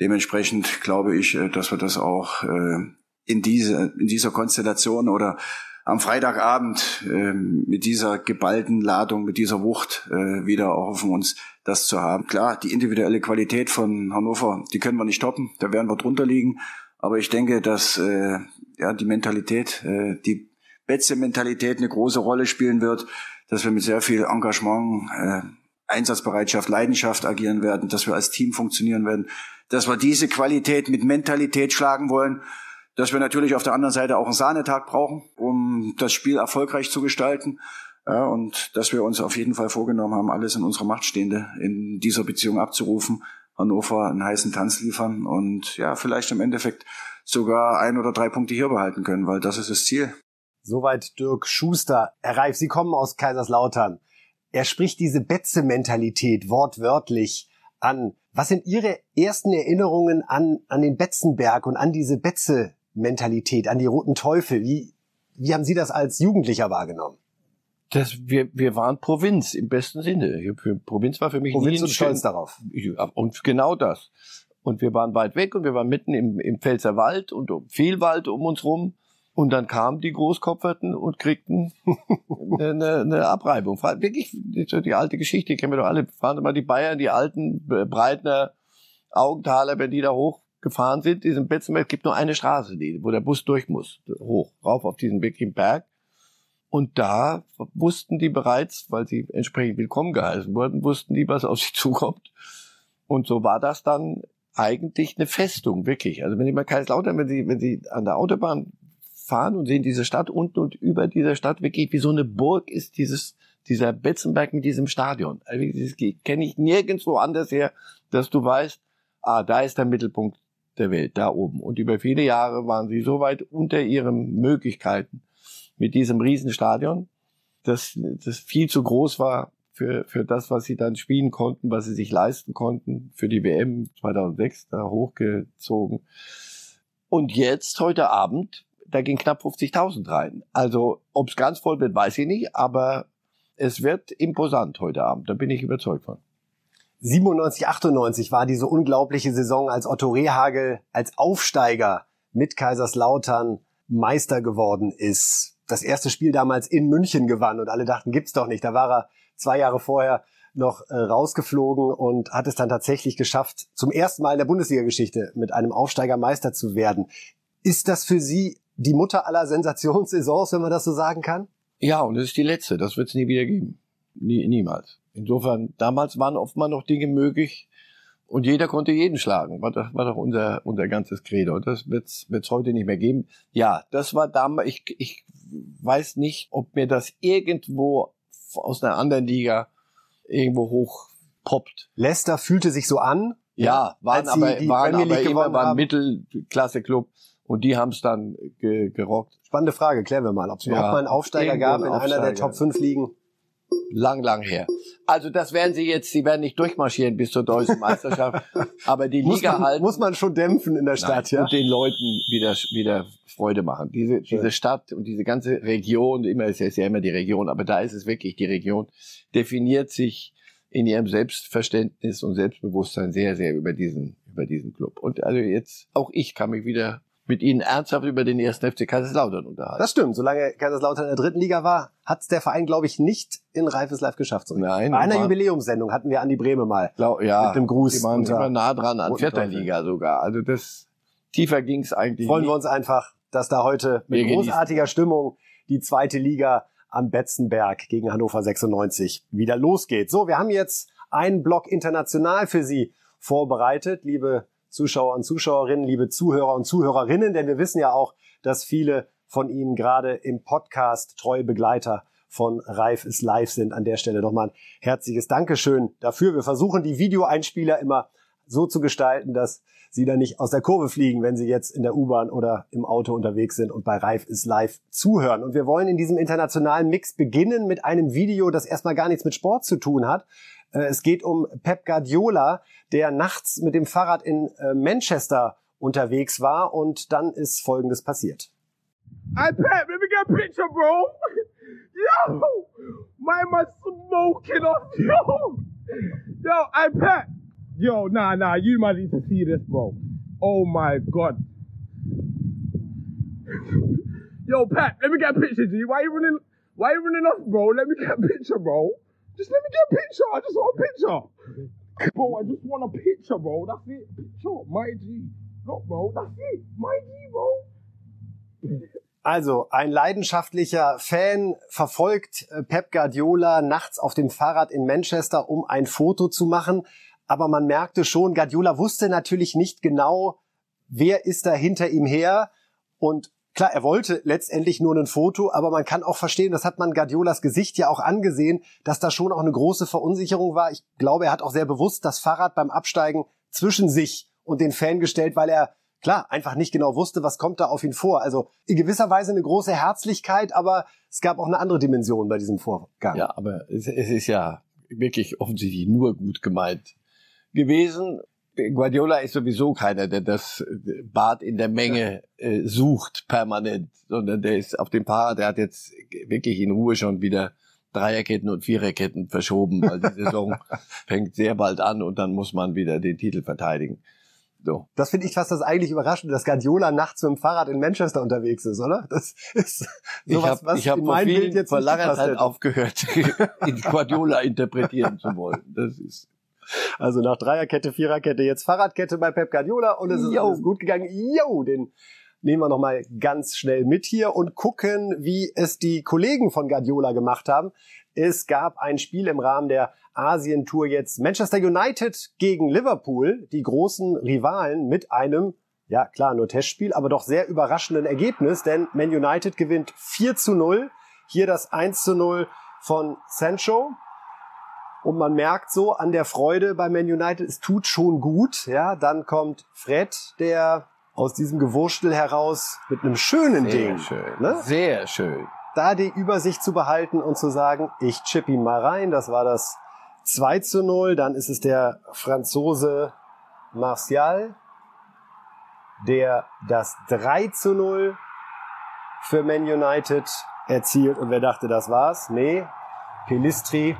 dementsprechend glaube ich, äh, dass wir das auch äh, in diese in dieser Konstellation oder am Freitagabend äh, mit dieser geballten Ladung, mit dieser Wucht äh, wieder erhoffen uns, das zu haben. Klar, die individuelle Qualität von Hannover, die können wir nicht toppen, da werden wir drunter liegen. Aber ich denke, dass ja die Mentalität, die Betze-Mentalität eine große Rolle spielen wird, dass wir mit sehr viel Engagement, äh, Einsatzbereitschaft, Leidenschaft agieren werden, dass wir als Team funktionieren werden, dass wir diese Qualität mit Mentalität schlagen wollen dass wir natürlich auf der anderen Seite auch einen Sahnetag brauchen, um das Spiel erfolgreich zu gestalten. Ja, und dass wir uns auf jeden Fall vorgenommen haben, alles in unserer Macht Stehende in dieser Beziehung abzurufen, Hannover einen heißen Tanz liefern und ja, vielleicht im Endeffekt sogar ein oder drei Punkte hier behalten können, weil das ist das Ziel. Soweit Dirk Schuster. Herr Reif, Sie kommen aus Kaiserslautern. Er spricht diese Betze-Mentalität wortwörtlich an. Was sind Ihre ersten Erinnerungen an, an den Betzenberg und an diese Betze Mentalität, an die Roten Teufel. Wie, wie haben Sie das als Jugendlicher wahrgenommen? Das, wir, wir waren Provinz im besten Sinne. Provinz war für mich Provinz nie und stolz darauf. Und genau das. Und wir waren weit weg und wir waren mitten im, im Pfälzer Wald und viel Wald um uns rum. Und dann kamen die Großkopferten und kriegten eine, eine Abreibung. Wirklich, die alte Geschichte kennen wir doch alle. Fahren immer die Bayern, die alten Breitner, Augenthaler, wenn die da hoch gefahren sind, diesem Betzenberg, gibt nur eine Straße, wo der Bus durch muss, hoch, rauf auf diesen wirklichen Berg. Und da wussten die bereits, weil sie entsprechend willkommen geheißen wurden, wussten die, was auf sie zukommt. Und so war das dann eigentlich eine Festung, wirklich. Also wenn ich mal Kaiserslautern, wenn Sie, wenn Sie an der Autobahn fahren und sehen diese Stadt unten und über dieser Stadt wirklich wie so eine Burg ist dieses, dieser Betzenberg mit diesem Stadion. Also das kenne ich nirgendwo anders her, dass du weißt, ah, da ist der Mittelpunkt der Welt, da oben. Und über viele Jahre waren sie so weit unter ihren Möglichkeiten mit diesem Riesenstadion, dass das viel zu groß war für, für das, was sie dann spielen konnten, was sie sich leisten konnten, für die WM 2006 da hochgezogen. Und jetzt, heute Abend, da gehen knapp 50.000 rein. Also, ob es ganz voll wird, weiß ich nicht, aber es wird imposant heute Abend, da bin ich überzeugt von. 97, 98 war diese unglaubliche Saison, als Otto Rehagel als Aufsteiger mit Kaiserslautern Meister geworden ist. Das erste Spiel damals in München gewann und alle dachten, gibt's doch nicht. Da war er zwei Jahre vorher noch äh, rausgeflogen und hat es dann tatsächlich geschafft, zum ersten Mal in der Bundesliga-Geschichte mit einem Aufsteiger Meister zu werden. Ist das für Sie die Mutter aller Sensationssaisons, wenn man das so sagen kann? Ja, und es ist die letzte. Das wird es nie wieder geben. Nie, niemals. Insofern, damals waren oftmals noch Dinge möglich und jeder konnte jeden schlagen. War doch, war doch unser, unser ganzes Credo. Das wird's, wird's heute nicht mehr geben. Ja, das war damals, ich, ich weiß nicht, ob mir das irgendwo aus einer anderen Liga irgendwo hoch poppt. Leicester fühlte sich so an. Ja, waren aber, waren aber immer waren Mittelklasse-Club und die haben es dann ge gerockt. Spannende Frage, klären wir mal, ob es ja, überhaupt mal einen Aufsteiger gab in Aufsteiger. einer der Top 5 Ligen. Lang, lang her. Also das werden sie jetzt, sie werden nicht durchmarschieren bis zur deutschen Meisterschaft, aber die muss Liga man, halten. Muss man schon dämpfen in der Stadt, Nein, ja. Und den Leuten wieder, wieder Freude machen. Diese, diese Stadt und diese ganze Region, immer ist ja immer die Region, aber da ist es wirklich die Region, definiert sich in ihrem Selbstverständnis und Selbstbewusstsein sehr, sehr über diesen, über diesen Club. Und also jetzt, auch ich kann mich wieder mit Ihnen ernsthaft über den ersten FC Kaiserslautern unterhalten. Das stimmt. Solange Kaiserslautern in der dritten Liga war, hat es der Verein, glaube ich, nicht in Reifes Live geschafft. So Nein. Bei einer Jubiläumssendung hatten wir Andi Breme mal. Glaub, ja, mit dem Gruß. Die waren immer nah dran an vierter Liga sogar. Also das tiefer ging es eigentlich. Freuen nicht. wir uns einfach, dass da heute mit wir großartiger Stimmung die zweite Liga am Betzenberg gegen Hannover 96 wieder losgeht. So, wir haben jetzt einen Block international für Sie vorbereitet, liebe Zuschauer und Zuschauerinnen, liebe Zuhörer und Zuhörerinnen, denn wir wissen ja auch, dass viele von Ihnen gerade im Podcast treue Begleiter von Reif ist live sind. An der Stelle nochmal ein herzliches Dankeschön dafür. Wir versuchen die Videoeinspieler immer so zu gestalten, dass sie dann nicht aus der Kurve fliegen, wenn sie jetzt in der U-Bahn oder im Auto unterwegs sind und bei Reif ist live zuhören. Und wir wollen in diesem internationalen Mix beginnen mit einem Video, das erstmal gar nichts mit Sport zu tun hat. Äh, es geht um Pep Guardiola, der nachts mit dem Fahrrad in äh, Manchester unterwegs war und dann ist Folgendes passiert. Hey Pep, let me get a picture, bro. Yo, my man smoking off, yo. Yo, hey Pep. Yo, nah, nah, you might need to see this, bro. Oh my god. Yo, Pep, let me get a picture, G. Why you running? Why you running off, bro? Let me get a picture, bro. Just let me get a picture. I just want a picture. Bro, I just want a picture, bro. That's it. Picture. My G. Look, bro. That's it. My G, bro. Also, ein leidenschaftlicher Fan verfolgt äh, Pep Guardiola nachts auf dem Fahrrad in Manchester, um ein Foto zu machen. Aber man merkte schon, Guardiola wusste natürlich nicht genau, wer ist da hinter ihm her. Und Klar, er wollte letztendlich nur ein Foto, aber man kann auch verstehen, das hat man Guardiolas Gesicht ja auch angesehen, dass da schon auch eine große Verunsicherung war. Ich glaube, er hat auch sehr bewusst das Fahrrad beim Absteigen zwischen sich und den Fan gestellt, weil er klar einfach nicht genau wusste, was kommt da auf ihn vor. Also in gewisser Weise eine große Herzlichkeit, aber es gab auch eine andere Dimension bei diesem Vorgang. Ja, aber es, es ist ja wirklich offensichtlich nur gut gemeint gewesen. Guardiola ist sowieso keiner, der das Bad in der Menge äh, sucht permanent, sondern der ist auf dem Fahrrad, der hat jetzt wirklich in Ruhe schon wieder Dreierketten und Viererketten verschoben, weil die Saison fängt sehr bald an und dann muss man wieder den Titel verteidigen. So. Das finde ich fast das eigentlich Überraschende, dass Guardiola nachts mit dem Fahrrad in Manchester unterwegs ist, oder? Das ist sowas, ich hab, was ich hab in meinem Bild jetzt vor langer Zeit aufgehört, in Guardiola interpretieren zu wollen. Das ist also nach Dreierkette, Viererkette, jetzt Fahrradkette bei Pep Guardiola und es ist Yo. alles gut gegangen. Yo, den nehmen wir nochmal ganz schnell mit hier und gucken, wie es die Kollegen von Guardiola gemacht haben. Es gab ein Spiel im Rahmen der Asien-Tour jetzt Manchester United gegen Liverpool, die großen Rivalen mit einem, ja klar, nur Testspiel, aber doch sehr überraschenden Ergebnis, denn Man United gewinnt 4 zu 0. Hier das 1 zu 0 von Sancho. Und man merkt so an der Freude bei Man United, es tut schon gut. Ja, dann kommt Fred, der aus diesem Gewurstel heraus mit einem schönen Sehr Ding. Schön. Ne? Sehr schön. Da die Übersicht zu behalten und zu sagen, ich chip ihn mal rein. Das war das 2 zu 0. Dann ist es der Franzose Martial, der das 3 zu 0 für Man United erzielt. Und wer dachte, das war's? Nee, Pelistri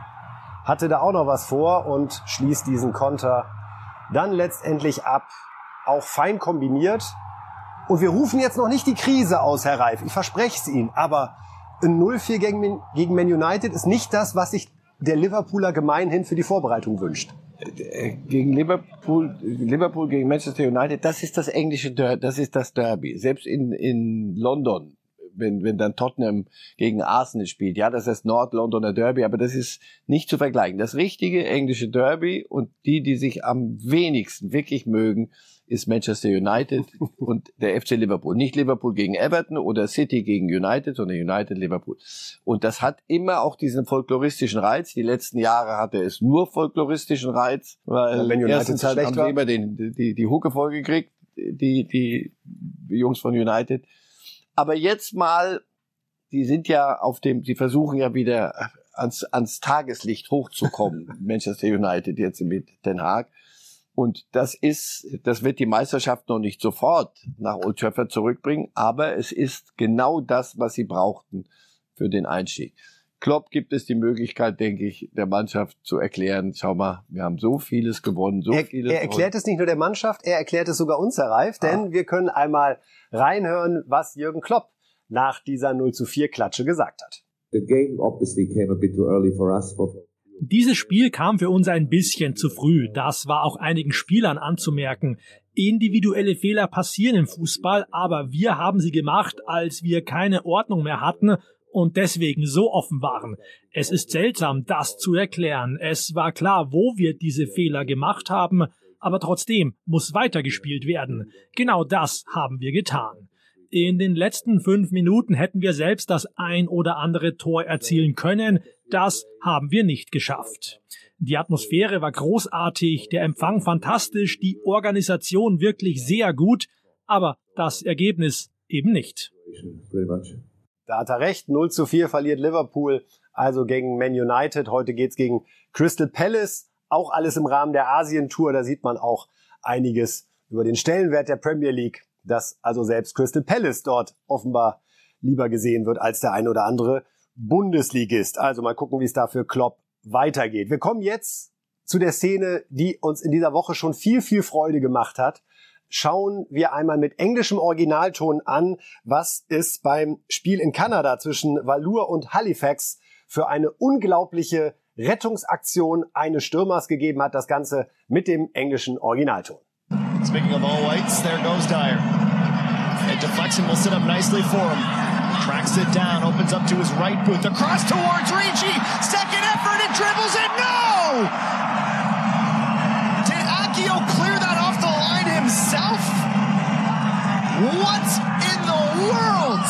hatte da auch noch was vor und schließt diesen Konter dann letztendlich ab. Auch fein kombiniert. Und wir rufen jetzt noch nicht die Krise aus, Herr Reif. Ich verspreche es Ihnen. Aber ein 0-4 gegen, Man United ist nicht das, was sich der Liverpooler gemeinhin für die Vorbereitung wünscht. Gegen Liverpool, Liverpool gegen Manchester United, das ist das englische Derby, das ist das Derby. Selbst in, in London wenn, wenn dann Tottenham gegen Arsenal spielt. Ja, das ist Nord-Londoner Derby, aber das ist nicht zu vergleichen. Das richtige englische Derby und die, die sich am wenigsten wirklich mögen, ist Manchester United und der FC Liverpool. Nicht Liverpool gegen Everton oder City gegen United, sondern United Liverpool. Und das hat immer auch diesen folkloristischen Reiz. Die letzten Jahre hatte es nur folkloristischen Reiz, weil ja, erstens halt haben sie immer den, die, die Hucke vollgekriegt, die, die Jungs von United. Aber jetzt mal, die sind ja auf dem, die versuchen ja wieder ans, ans Tageslicht hochzukommen, Manchester United jetzt mit Den Haag. Und das ist, das wird die Meisterschaft noch nicht sofort nach Old Trafford zurückbringen, aber es ist genau das, was sie brauchten für den Einstieg. Klopp gibt es die Möglichkeit, denke ich, der Mannschaft zu erklären, schau mal, wir haben so vieles gewonnen, so er, vieles. Er erklärt es nicht nur der Mannschaft, er erklärt es sogar uns, Herr Reif, denn ah. wir können einmal reinhören, was Jürgen Klopp nach dieser 0 zu 4 Klatsche gesagt hat. Dieses Spiel kam für uns ein bisschen zu früh. Das war auch einigen Spielern anzumerken. Individuelle Fehler passieren im Fußball, aber wir haben sie gemacht, als wir keine Ordnung mehr hatten und deswegen so offen waren. Es ist seltsam, das zu erklären. Es war klar, wo wir diese Fehler gemacht haben, aber trotzdem muss weitergespielt werden. Genau das haben wir getan. In den letzten fünf Minuten hätten wir selbst das ein oder andere Tor erzielen können. Das haben wir nicht geschafft. Die Atmosphäre war großartig, der Empfang fantastisch, die Organisation wirklich sehr gut, aber das Ergebnis eben nicht. Da hat er recht, 0 zu 4 verliert Liverpool, also gegen Man United. Heute geht's gegen Crystal Palace, auch alles im Rahmen der Asien-Tour. Da sieht man auch einiges über den Stellenwert der Premier League, dass also selbst Crystal Palace dort offenbar lieber gesehen wird als der ein oder andere Bundesligist. Also mal gucken, wie es da für Klopp weitergeht. Wir kommen jetzt zu der Szene, die uns in dieser Woche schon viel, viel Freude gemacht hat. Schauen wir einmal mit englischem Originalton an, was es beim Spiel in Kanada zwischen Valur und Halifax für eine unglaubliche Rettungsaktion eines Stürmers gegeben hat. Das Ganze mit dem englischen Originalton. Speaking of all whites, there goes Dyer. And deflection will sit up nicely for him. Tracks it down, opens up to his right boot. Across towards Ricci. Second effort and dribbles it. No! What in the world?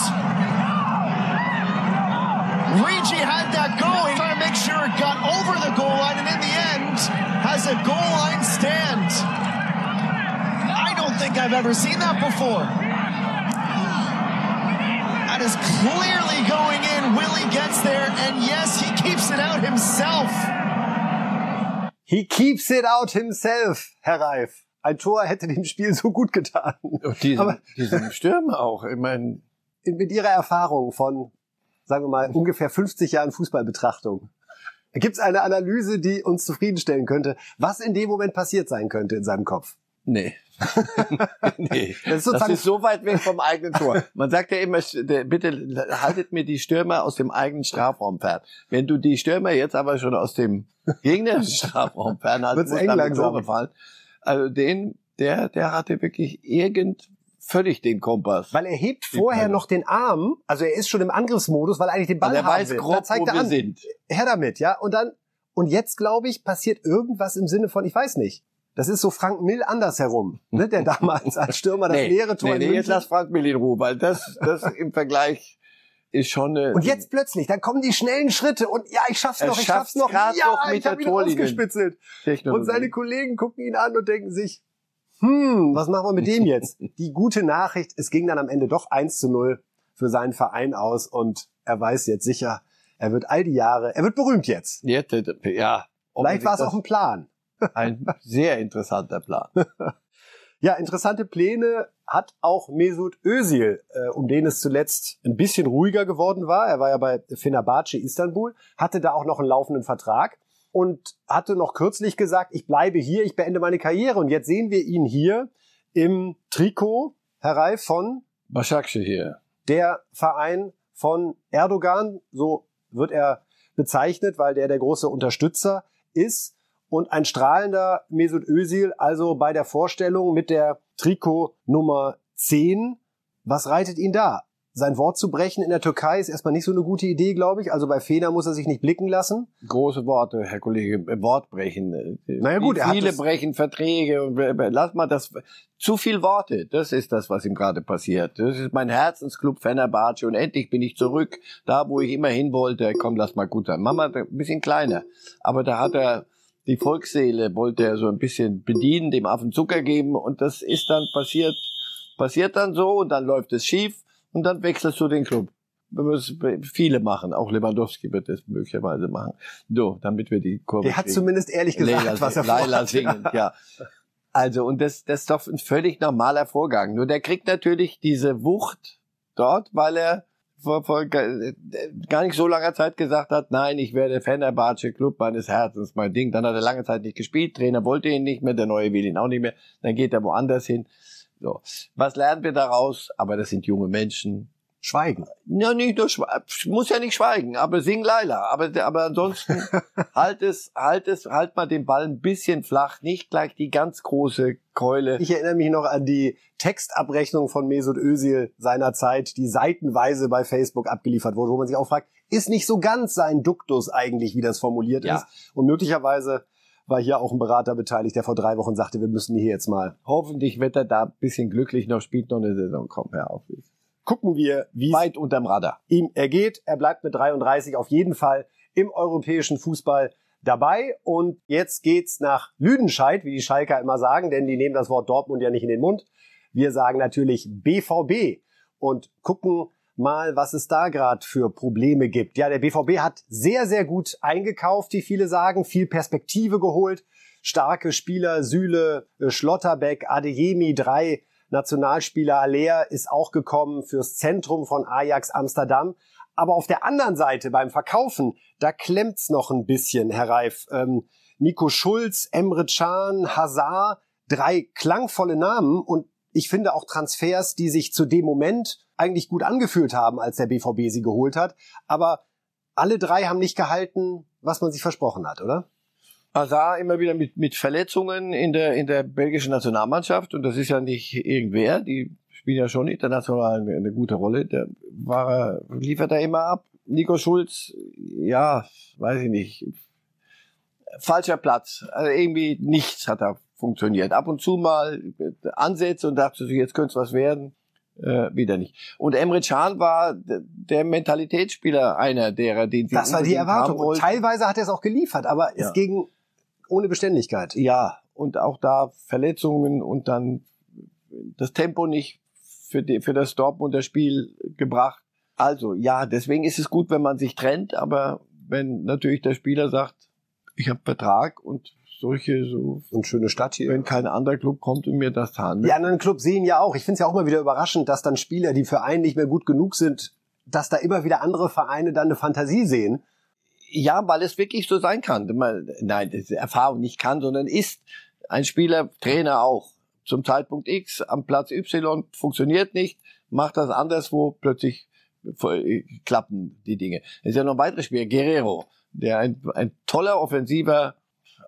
Ricci had that going, trying to make sure it got over the goal line, and in the end, has a goal line stand. I don't think I've ever seen that before. That is clearly going in. Willie gets there, and yes, he keeps it out himself. He keeps it out himself, Herr Reif. Ein Tor hätte dem Spiel so gut getan. Und diesen, Aber diesen Stürmer auch. Ich meine, mit Ihrer Erfahrung von, sagen wir mal, ungefähr 50 Jahren Fußballbetrachtung, gibt es eine Analyse, die uns zufriedenstellen könnte, was in dem Moment passiert sein könnte in seinem Kopf? nee. nee. Das ist Das sozusagen ist so weit weg vom eigenen Tor. Man sagt ja immer, bitte haltet mir die Stürmer aus dem eigenen Strafraum fern. Wenn du die Stürmer jetzt aber schon aus dem gegnerischen Strafraum fern hast, Wird's muss eng dann langsam. Tore fallen. Also den, der, der hatte wirklich irgend völlig den Kompass. Weil er hebt vorher noch den Arm, also er ist schon im Angriffsmodus, weil er eigentlich den Ball er haben weiß will. grob, Dann zeigt wo er wir an, sind. her damit, ja. Und dann, und jetzt glaube ich, passiert irgendwas im Sinne von, ich weiß nicht. Das ist so Frank Mill andersherum, ne, der damals als Stürmer das leere Tor nee, nee, jetzt lass Frank Mill in Ruhe, weil das, das im Vergleich ist schon eine, Und jetzt plötzlich, dann kommen die schnellen Schritte und ja, ich schaff's noch, ich schaff's noch. ja, noch mit ich hab ihn ausgespitzelt. Und seine Kollegen gucken ihn an und denken sich, hm, was machen wir mit dem jetzt? Die gute Nachricht, es ging dann am Ende doch 1 zu 0 für seinen Verein aus und er weiß jetzt sicher, er wird all die Jahre, er wird berühmt jetzt. Jetzt, ja. Vielleicht war es auch ein Plan. ein sehr interessanter Plan. Ja, interessante Pläne hat auch Mesut Özil, äh, um den es zuletzt ein bisschen ruhiger geworden war. Er war ja bei Fenerbahce Istanbul, hatte da auch noch einen laufenden Vertrag und hatte noch kürzlich gesagt, ich bleibe hier, ich beende meine Karriere. Und jetzt sehen wir ihn hier im Trikot, Herr Reif, von Başakşehir hier. der Verein von Erdogan, so wird er bezeichnet, weil der der große Unterstützer ist und ein strahlender Mesut Özil, also bei der Vorstellung mit der Trikot Nummer 10. Was reitet ihn da? Sein Wort zu brechen in der Türkei ist erstmal nicht so eine gute Idee, glaube ich. Also bei Fener muss er sich nicht blicken lassen. Große Worte, Herr Kollege, äh, Wort brechen. Äh, Naja, gut, er hat Viele das- brechen Verträge. und, äh, Lass mal das. Zu viel Worte. Das ist das, was ihm gerade passiert. Das ist mein Herzensclub Fenerbahce und endlich bin ich zurück, da wo ich immer hin wollte. Komm, lass mal gut sein. Mama, ein bisschen kleiner. Aber da hat er die Volksseele, wollte er so ein bisschen bedienen, dem Affen Zucker geben und das ist dann passiert, passiert dann so und dann läuft es schief und dann wechselst du den Club. Das viele machen, auch Lewandowski wird das möglicherweise machen. So, damit wir die Kurve Der hat kriegen. zumindest ehrlich gesagt, Leila, was er Leila vorhat. singen, ja. Also, und das, das ist doch ein völlig normaler Vorgang. Nur der kriegt natürlich diese Wucht dort, weil er vor, vor ga- gar nicht so langer Zeit gesagt hat, nein, ich werde Fenerbahce Club meines Herzens, mein Ding. Dann hat er lange Zeit nicht gespielt, Trainer wollte ihn nicht mehr, der neue will ihn auch nicht mehr. Dann geht er woanders hin. So. Was lernen wir daraus? Aber das sind junge Menschen. Schweigen. Ja, nicht nur. Muss ja nicht schweigen, aber sing Leila. Aber, aber ansonsten halt es, halt es, halt mal den Ball ein bisschen flach, nicht gleich die ganz große Keule. Ich erinnere mich noch an die Textabrechnung von Mesut Özil seiner Zeit, die seitenweise bei Facebook abgeliefert wurde, wo man sich auch fragt, ist nicht so ganz sein Duktus eigentlich, wie das formuliert Ja. ist. Und möglicherweise war hier auch ein Berater beteiligt, der vor drei Wochen sagte, wir müssen hier jetzt mal Hoffentlich wird er da ein bisschen glücklich noch, spielt noch eine Saison. Komm, hör auf. Gucken wir, wie Weit unterm Radar. ihm ergeht. Er bleibt mit 33 auf jeden Fall im europäischen Fußball dabei. Und jetzt geht's nach Lüdenscheid, wie die Schalker immer sagen, denn die nehmen das Wort Dortmund ja nicht in den Mund. Wir sagen natürlich BVB und gucken mal, was es da gerade für Probleme gibt. Ja, der BVB hat sehr, sehr gut eingekauft, wie viele sagen, viel Perspektive geholt, starke Spieler, Süle, äh, Schlotterbeck, Adeyemi, drei Nationalspieler, Aller ist auch gekommen fürs Zentrum von Ajax Amsterdam. Aber auf der anderen Seite beim Verkaufen, da klemmt's noch ein bisschen, Herr Reif. Ähm, Nico Schulz, Emre Can, Hazard, drei klangvolle Namen und ich finde auch Transfers, die sich zu dem Moment eigentlich gut angefühlt haben, als der BVB sie geholt hat. Aber alle drei haben nicht gehalten, was man sich versprochen hat, oder? Hazard immer wieder mit, mit Verletzungen in der, in der belgischen Nationalmannschaft und das ist ja nicht irgendwer, die spielen ja schon international eine, eine gute Rolle. Der war, liefert er immer ab. Nico Schulz, ja, weiß ich nicht. Falscher Platz. Also irgendwie nichts hat da funktioniert. Ab und zu mal Ansätze und dachte so, jetzt könnte es was werden. Äh, wieder nicht. Und Emre Can war der Mentalitätsspieler einer derer, den sie Das war die Erwartung. Und teilweise hat er es auch geliefert, aber ja. es ging ohne Beständigkeit. Ja, und auch da Verletzungen und dann das Tempo nicht für, die, für das Dortmunder Spiel gebracht. Also ja, deswegen ist es gut, wenn man sich trennt, aber wenn natürlich der Spieler sagt, ich habe Vertrag und solche so und schöne Stadt hier. Wenn kein anderer Club kommt und mir das zahlen Die anderen Clubs sehen ja auch. Ich finde es ja auch immer wieder überraschend, dass dann Spieler, die für einen nicht mehr gut genug sind, dass da immer wieder andere Vereine dann eine Fantasie sehen. Ja, weil es wirklich so sein kann. Nein, das ist Erfahrung nicht kann, sondern ist ein Spieler, Trainer auch zum Zeitpunkt X am Platz Y funktioniert nicht, macht das anderswo, plötzlich klappen die Dinge. Es ist ja noch ein weiteres Spiel, Guerrero, der ein, ein toller offensiver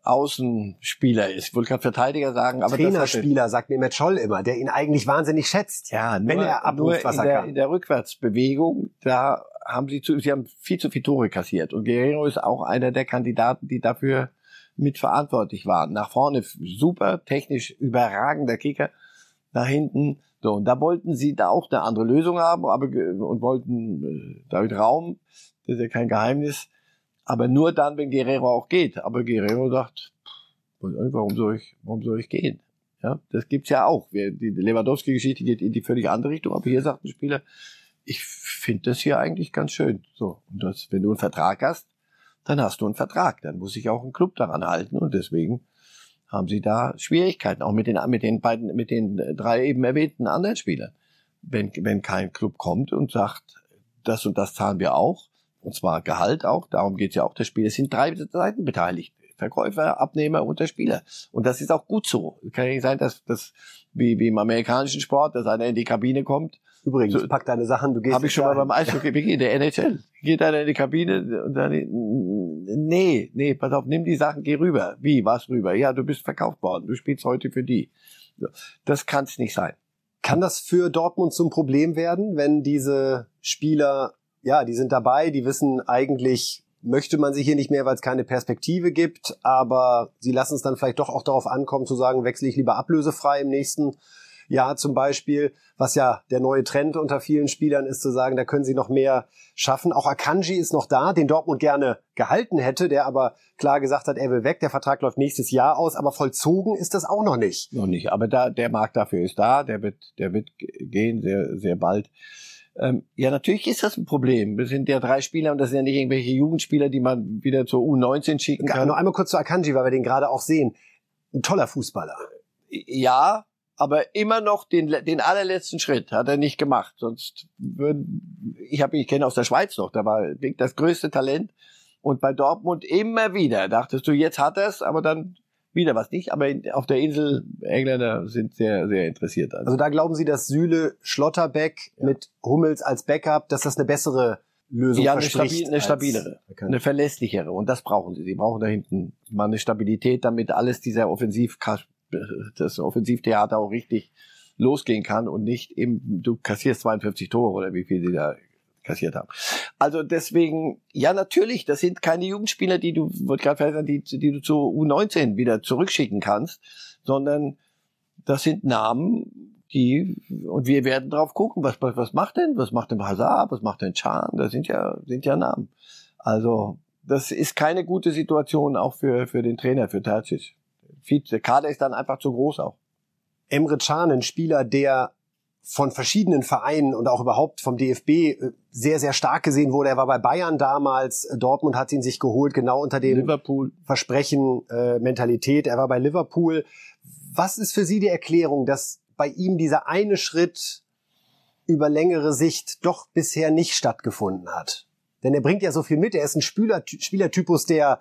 Außenspieler ist. Ich wollte gerade Verteidiger sagen, aber Trainerspieler, sagt mir Scholl immer, der ihn eigentlich wahnsinnig schätzt. Ja, nur, wenn er abruft, was er der, kann. In der Rückwärtsbewegung, da haben sie zu, sie haben viel zu viel Tore kassiert. Und Guerrero ist auch einer der Kandidaten, die dafür mitverantwortlich waren. Nach vorne super, technisch überragender Kicker. Nach hinten, so. Und da wollten sie da auch eine andere Lösung haben, aber, und wollten äh, David Raum, das ist ja kein Geheimnis, aber nur dann, wenn Guerrero auch geht. Aber Guerrero sagt, warum soll ich, warum soll ich gehen? Ja, das gibt's ja auch. Die Lewandowski-Geschichte geht in die völlig andere Richtung. Aber hier sagt ein Spieler, ich finde das hier eigentlich ganz schön. So. Und das, wenn du einen Vertrag hast, dann hast du einen Vertrag. Dann muss sich auch ein Club daran halten. Und deswegen haben sie da Schwierigkeiten. Auch mit den, mit den beiden, mit den drei eben erwähnten anderen Spielern. Wenn, wenn kein Club kommt und sagt, das und das zahlen wir auch, und zwar Gehalt auch, darum geht's ja auch, das Spiel. Es sind drei Seiten beteiligt. Verkäufer, Abnehmer und der Spieler. Und das ist auch gut so. Kann ja nicht sein, dass das wie, wie im amerikanischen Sport, dass einer in die Kabine kommt. Übrigens, so, pack deine Sachen, du gehst. Habe ich schon mal beim Eishockey, wie geht der NHL? Geht einer in die Kabine und dann, nee, nee, pass auf, nimm die Sachen, geh rüber. Wie, was rüber? Ja, du bist verkauft worden, du spielst heute für die. Das kann es nicht sein. Kann das für Dortmund zum Problem werden, wenn diese Spieler ja, die sind dabei, die wissen eigentlich, möchte man sie hier nicht mehr, weil es keine Perspektive gibt, aber sie lassen es dann vielleicht doch auch darauf ankommen zu sagen, wechsle ich lieber ablösefrei im nächsten Jahr zum Beispiel, was ja der neue Trend unter vielen Spielern ist, zu sagen, da können sie noch mehr schaffen. Auch Akanji ist noch da, den Dortmund gerne gehalten hätte, der aber klar gesagt hat, er will weg, der Vertrag läuft nächstes Jahr aus, aber vollzogen ist das auch noch nicht. Noch nicht, aber da, der Markt dafür ist da, der wird, der wird gehen sehr, sehr bald. Ähm, ja, natürlich ist das ein Problem. Wir sind ja drei Spieler und das sind ja nicht irgendwelche Jugendspieler, die man wieder zur U19 schicken kann. Noch einmal kurz zu Akanji, weil wir den gerade auch sehen. Ein toller Fußballer. Ja, aber immer noch den, den allerletzten Schritt hat er nicht gemacht. Sonst würden, ich habe ich kenne aus der Schweiz noch, da war das größte Talent. Und bei Dortmund immer wieder dachtest du, jetzt hat er's, aber dann wieder was nicht, aber auf der Insel Engländer sind sehr, sehr interessiert. Also, also da glauben Sie, dass Süle Schlotterbeck ja. mit Hummels als Backup, dass das eine bessere Lösung ja, eine, stabil, eine stabilere, eine verlässlichere. Und das brauchen sie. Sie brauchen da hinten mal eine Stabilität, damit alles dieser Offensiv, das Offensivtheater auch richtig losgehen kann und nicht eben, du kassierst 52 Tore oder wie viel sie da kassiert haben. Also deswegen, ja natürlich, das sind keine Jugendspieler, die du, gerade die, die du zu U19 wieder zurückschicken kannst, sondern das sind Namen, die, und wir werden drauf gucken, was, was, was macht denn, was macht denn Hazard, was macht denn Chan, das sind ja, sind ja Namen. Also, das ist keine gute Situation auch für, für den Trainer, für Terzic. Der Kader ist dann einfach zu groß auch. Emre Can, ein Spieler, der von verschiedenen Vereinen und auch überhaupt vom DFB äh, sehr, sehr stark gesehen wurde. Er war bei Bayern damals, Dortmund hat ihn sich geholt, genau unter dem Liverpool. Versprechen äh, Mentalität. Er war bei Liverpool. Was ist für Sie die Erklärung, dass bei ihm dieser eine Schritt über längere Sicht doch bisher nicht stattgefunden hat? Denn er bringt ja so viel mit. Er ist ein Spieler, Spielertypus, der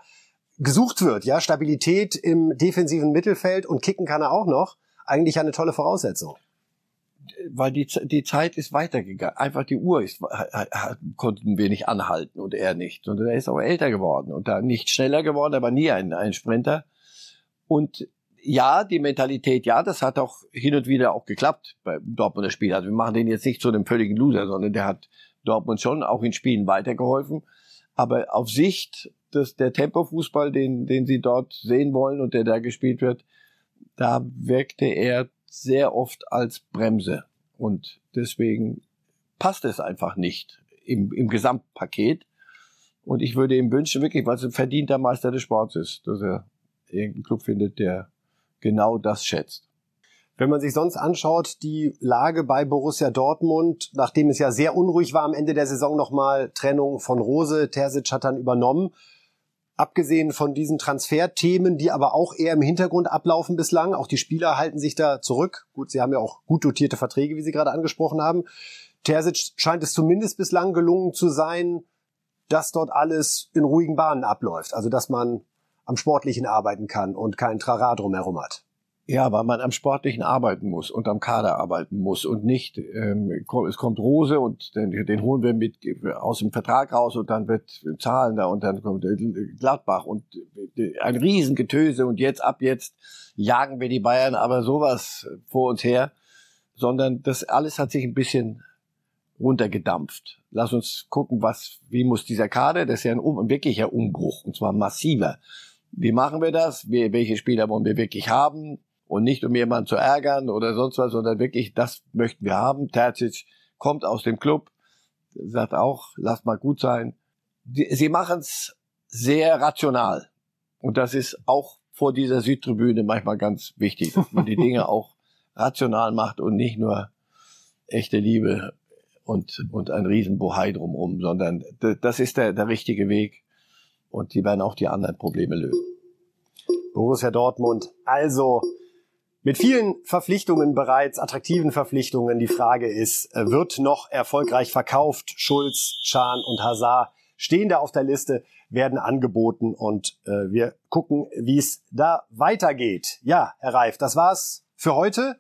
gesucht wird. Ja, Stabilität im defensiven Mittelfeld und kicken kann er auch noch. Eigentlich eine tolle Voraussetzung weil die, die Zeit ist weitergegangen. Einfach die Uhr ist, konnten wir nicht anhalten und er nicht. Und er ist auch älter geworden und da nicht schneller geworden, aber nie ein, ein Sprinter. Und ja, die Mentalität, ja, das hat auch hin und wieder auch geklappt beim Dortmunder Spiel. Also wir machen den jetzt nicht zu einem völligen Loser, sondern der hat Dortmund schon auch in Spielen weitergeholfen. Aber auf Sicht des, der Tempofußball, den, den sie dort sehen wollen und der da gespielt wird, da wirkte er sehr oft als Bremse. Und deswegen passt es einfach nicht im, im Gesamtpaket. Und ich würde ihm wünschen, wirklich, weil es ein verdienter Meister des Sports ist, dass er irgendeinen Club findet, der genau das schätzt. Wenn man sich sonst anschaut, die Lage bei Borussia Dortmund, nachdem es ja sehr unruhig war am Ende der Saison nochmal Trennung von Rose, Terzic hat dann übernommen abgesehen von diesen Transferthemen, die aber auch eher im Hintergrund ablaufen bislang, auch die Spieler halten sich da zurück. Gut, sie haben ja auch gut dotierte Verträge, wie Sie gerade angesprochen haben. Terzic scheint es zumindest bislang gelungen zu sein, dass dort alles in ruhigen Bahnen abläuft. Also, dass man am Sportlichen arbeiten kann und kein Trara drumherum hat. Ja, weil man am Sportlichen arbeiten muss und am Kader arbeiten muss und nicht, ähm, es kommt Rose und den, den holen wir mit aus dem Vertrag raus und dann wird Zahlen da und dann kommt Gladbach und ein Riesengetöse und jetzt ab jetzt jagen wir die Bayern aber sowas vor uns her, sondern das alles hat sich ein bisschen runtergedampft. Lass uns gucken, was, wie muss dieser Kader, das ist ja ein, ein wirklicher Umbruch und zwar massiver. Wie machen wir das? Welche Spieler wollen wir wirklich haben? Und nicht um jemanden zu ärgern oder sonst was, sondern wirklich, das möchten wir haben. Terzic kommt aus dem Club, sagt auch, lasst mal gut sein. Sie machen es sehr rational. Und das ist auch vor dieser Südtribüne manchmal ganz wichtig, dass man die Dinge auch rational macht und nicht nur echte Liebe und, und ein Riesenbohai drumherum, sondern das ist der, der richtige Weg. Und die werden auch die anderen Probleme lösen. Borussia Dortmund, also mit vielen Verpflichtungen bereits, attraktiven Verpflichtungen. Die Frage ist, äh, wird noch erfolgreich verkauft? Schulz, Chan und Hazard stehen da auf der Liste, werden angeboten und äh, wir gucken, wie es da weitergeht. Ja, Herr Reif, das war's für heute.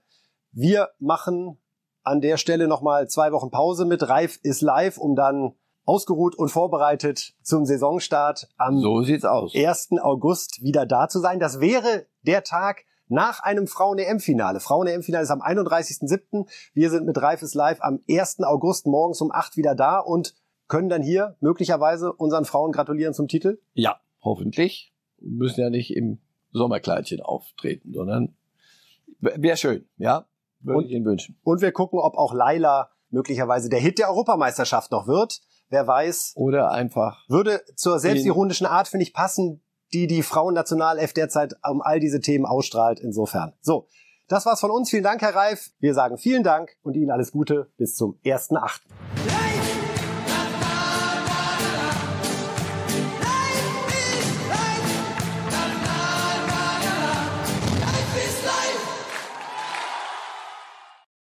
Wir machen an der Stelle nochmal zwei Wochen Pause mit Reif ist live, um dann ausgeruht und vorbereitet zum Saisonstart am so sieht's aus. 1. August wieder da zu sein. Das wäre der Tag, nach einem Frauen-EM-Finale. Frauen-EM-Finale ist am 31.07. Wir sind mit Reifes Live am 1. August morgens um 8 wieder da und können dann hier möglicherweise unseren Frauen gratulieren zum Titel? Ja, hoffentlich. Wir müssen ja nicht im Sommerkleidchen auftreten, sondern wäre schön, ja. Würde und, ich Ihnen wünschen. Und wir gucken, ob auch Laila möglicherweise der Hit der Europameisterschaft noch wird. Wer weiß. Oder einfach. Würde zur selbstironischen Art, finde ich, passen, die die Frauennationalelf derzeit um all diese Themen ausstrahlt. Insofern. So, das war's von uns. Vielen Dank, Herr Reif. Wir sagen vielen Dank und Ihnen alles Gute bis zum 1.8.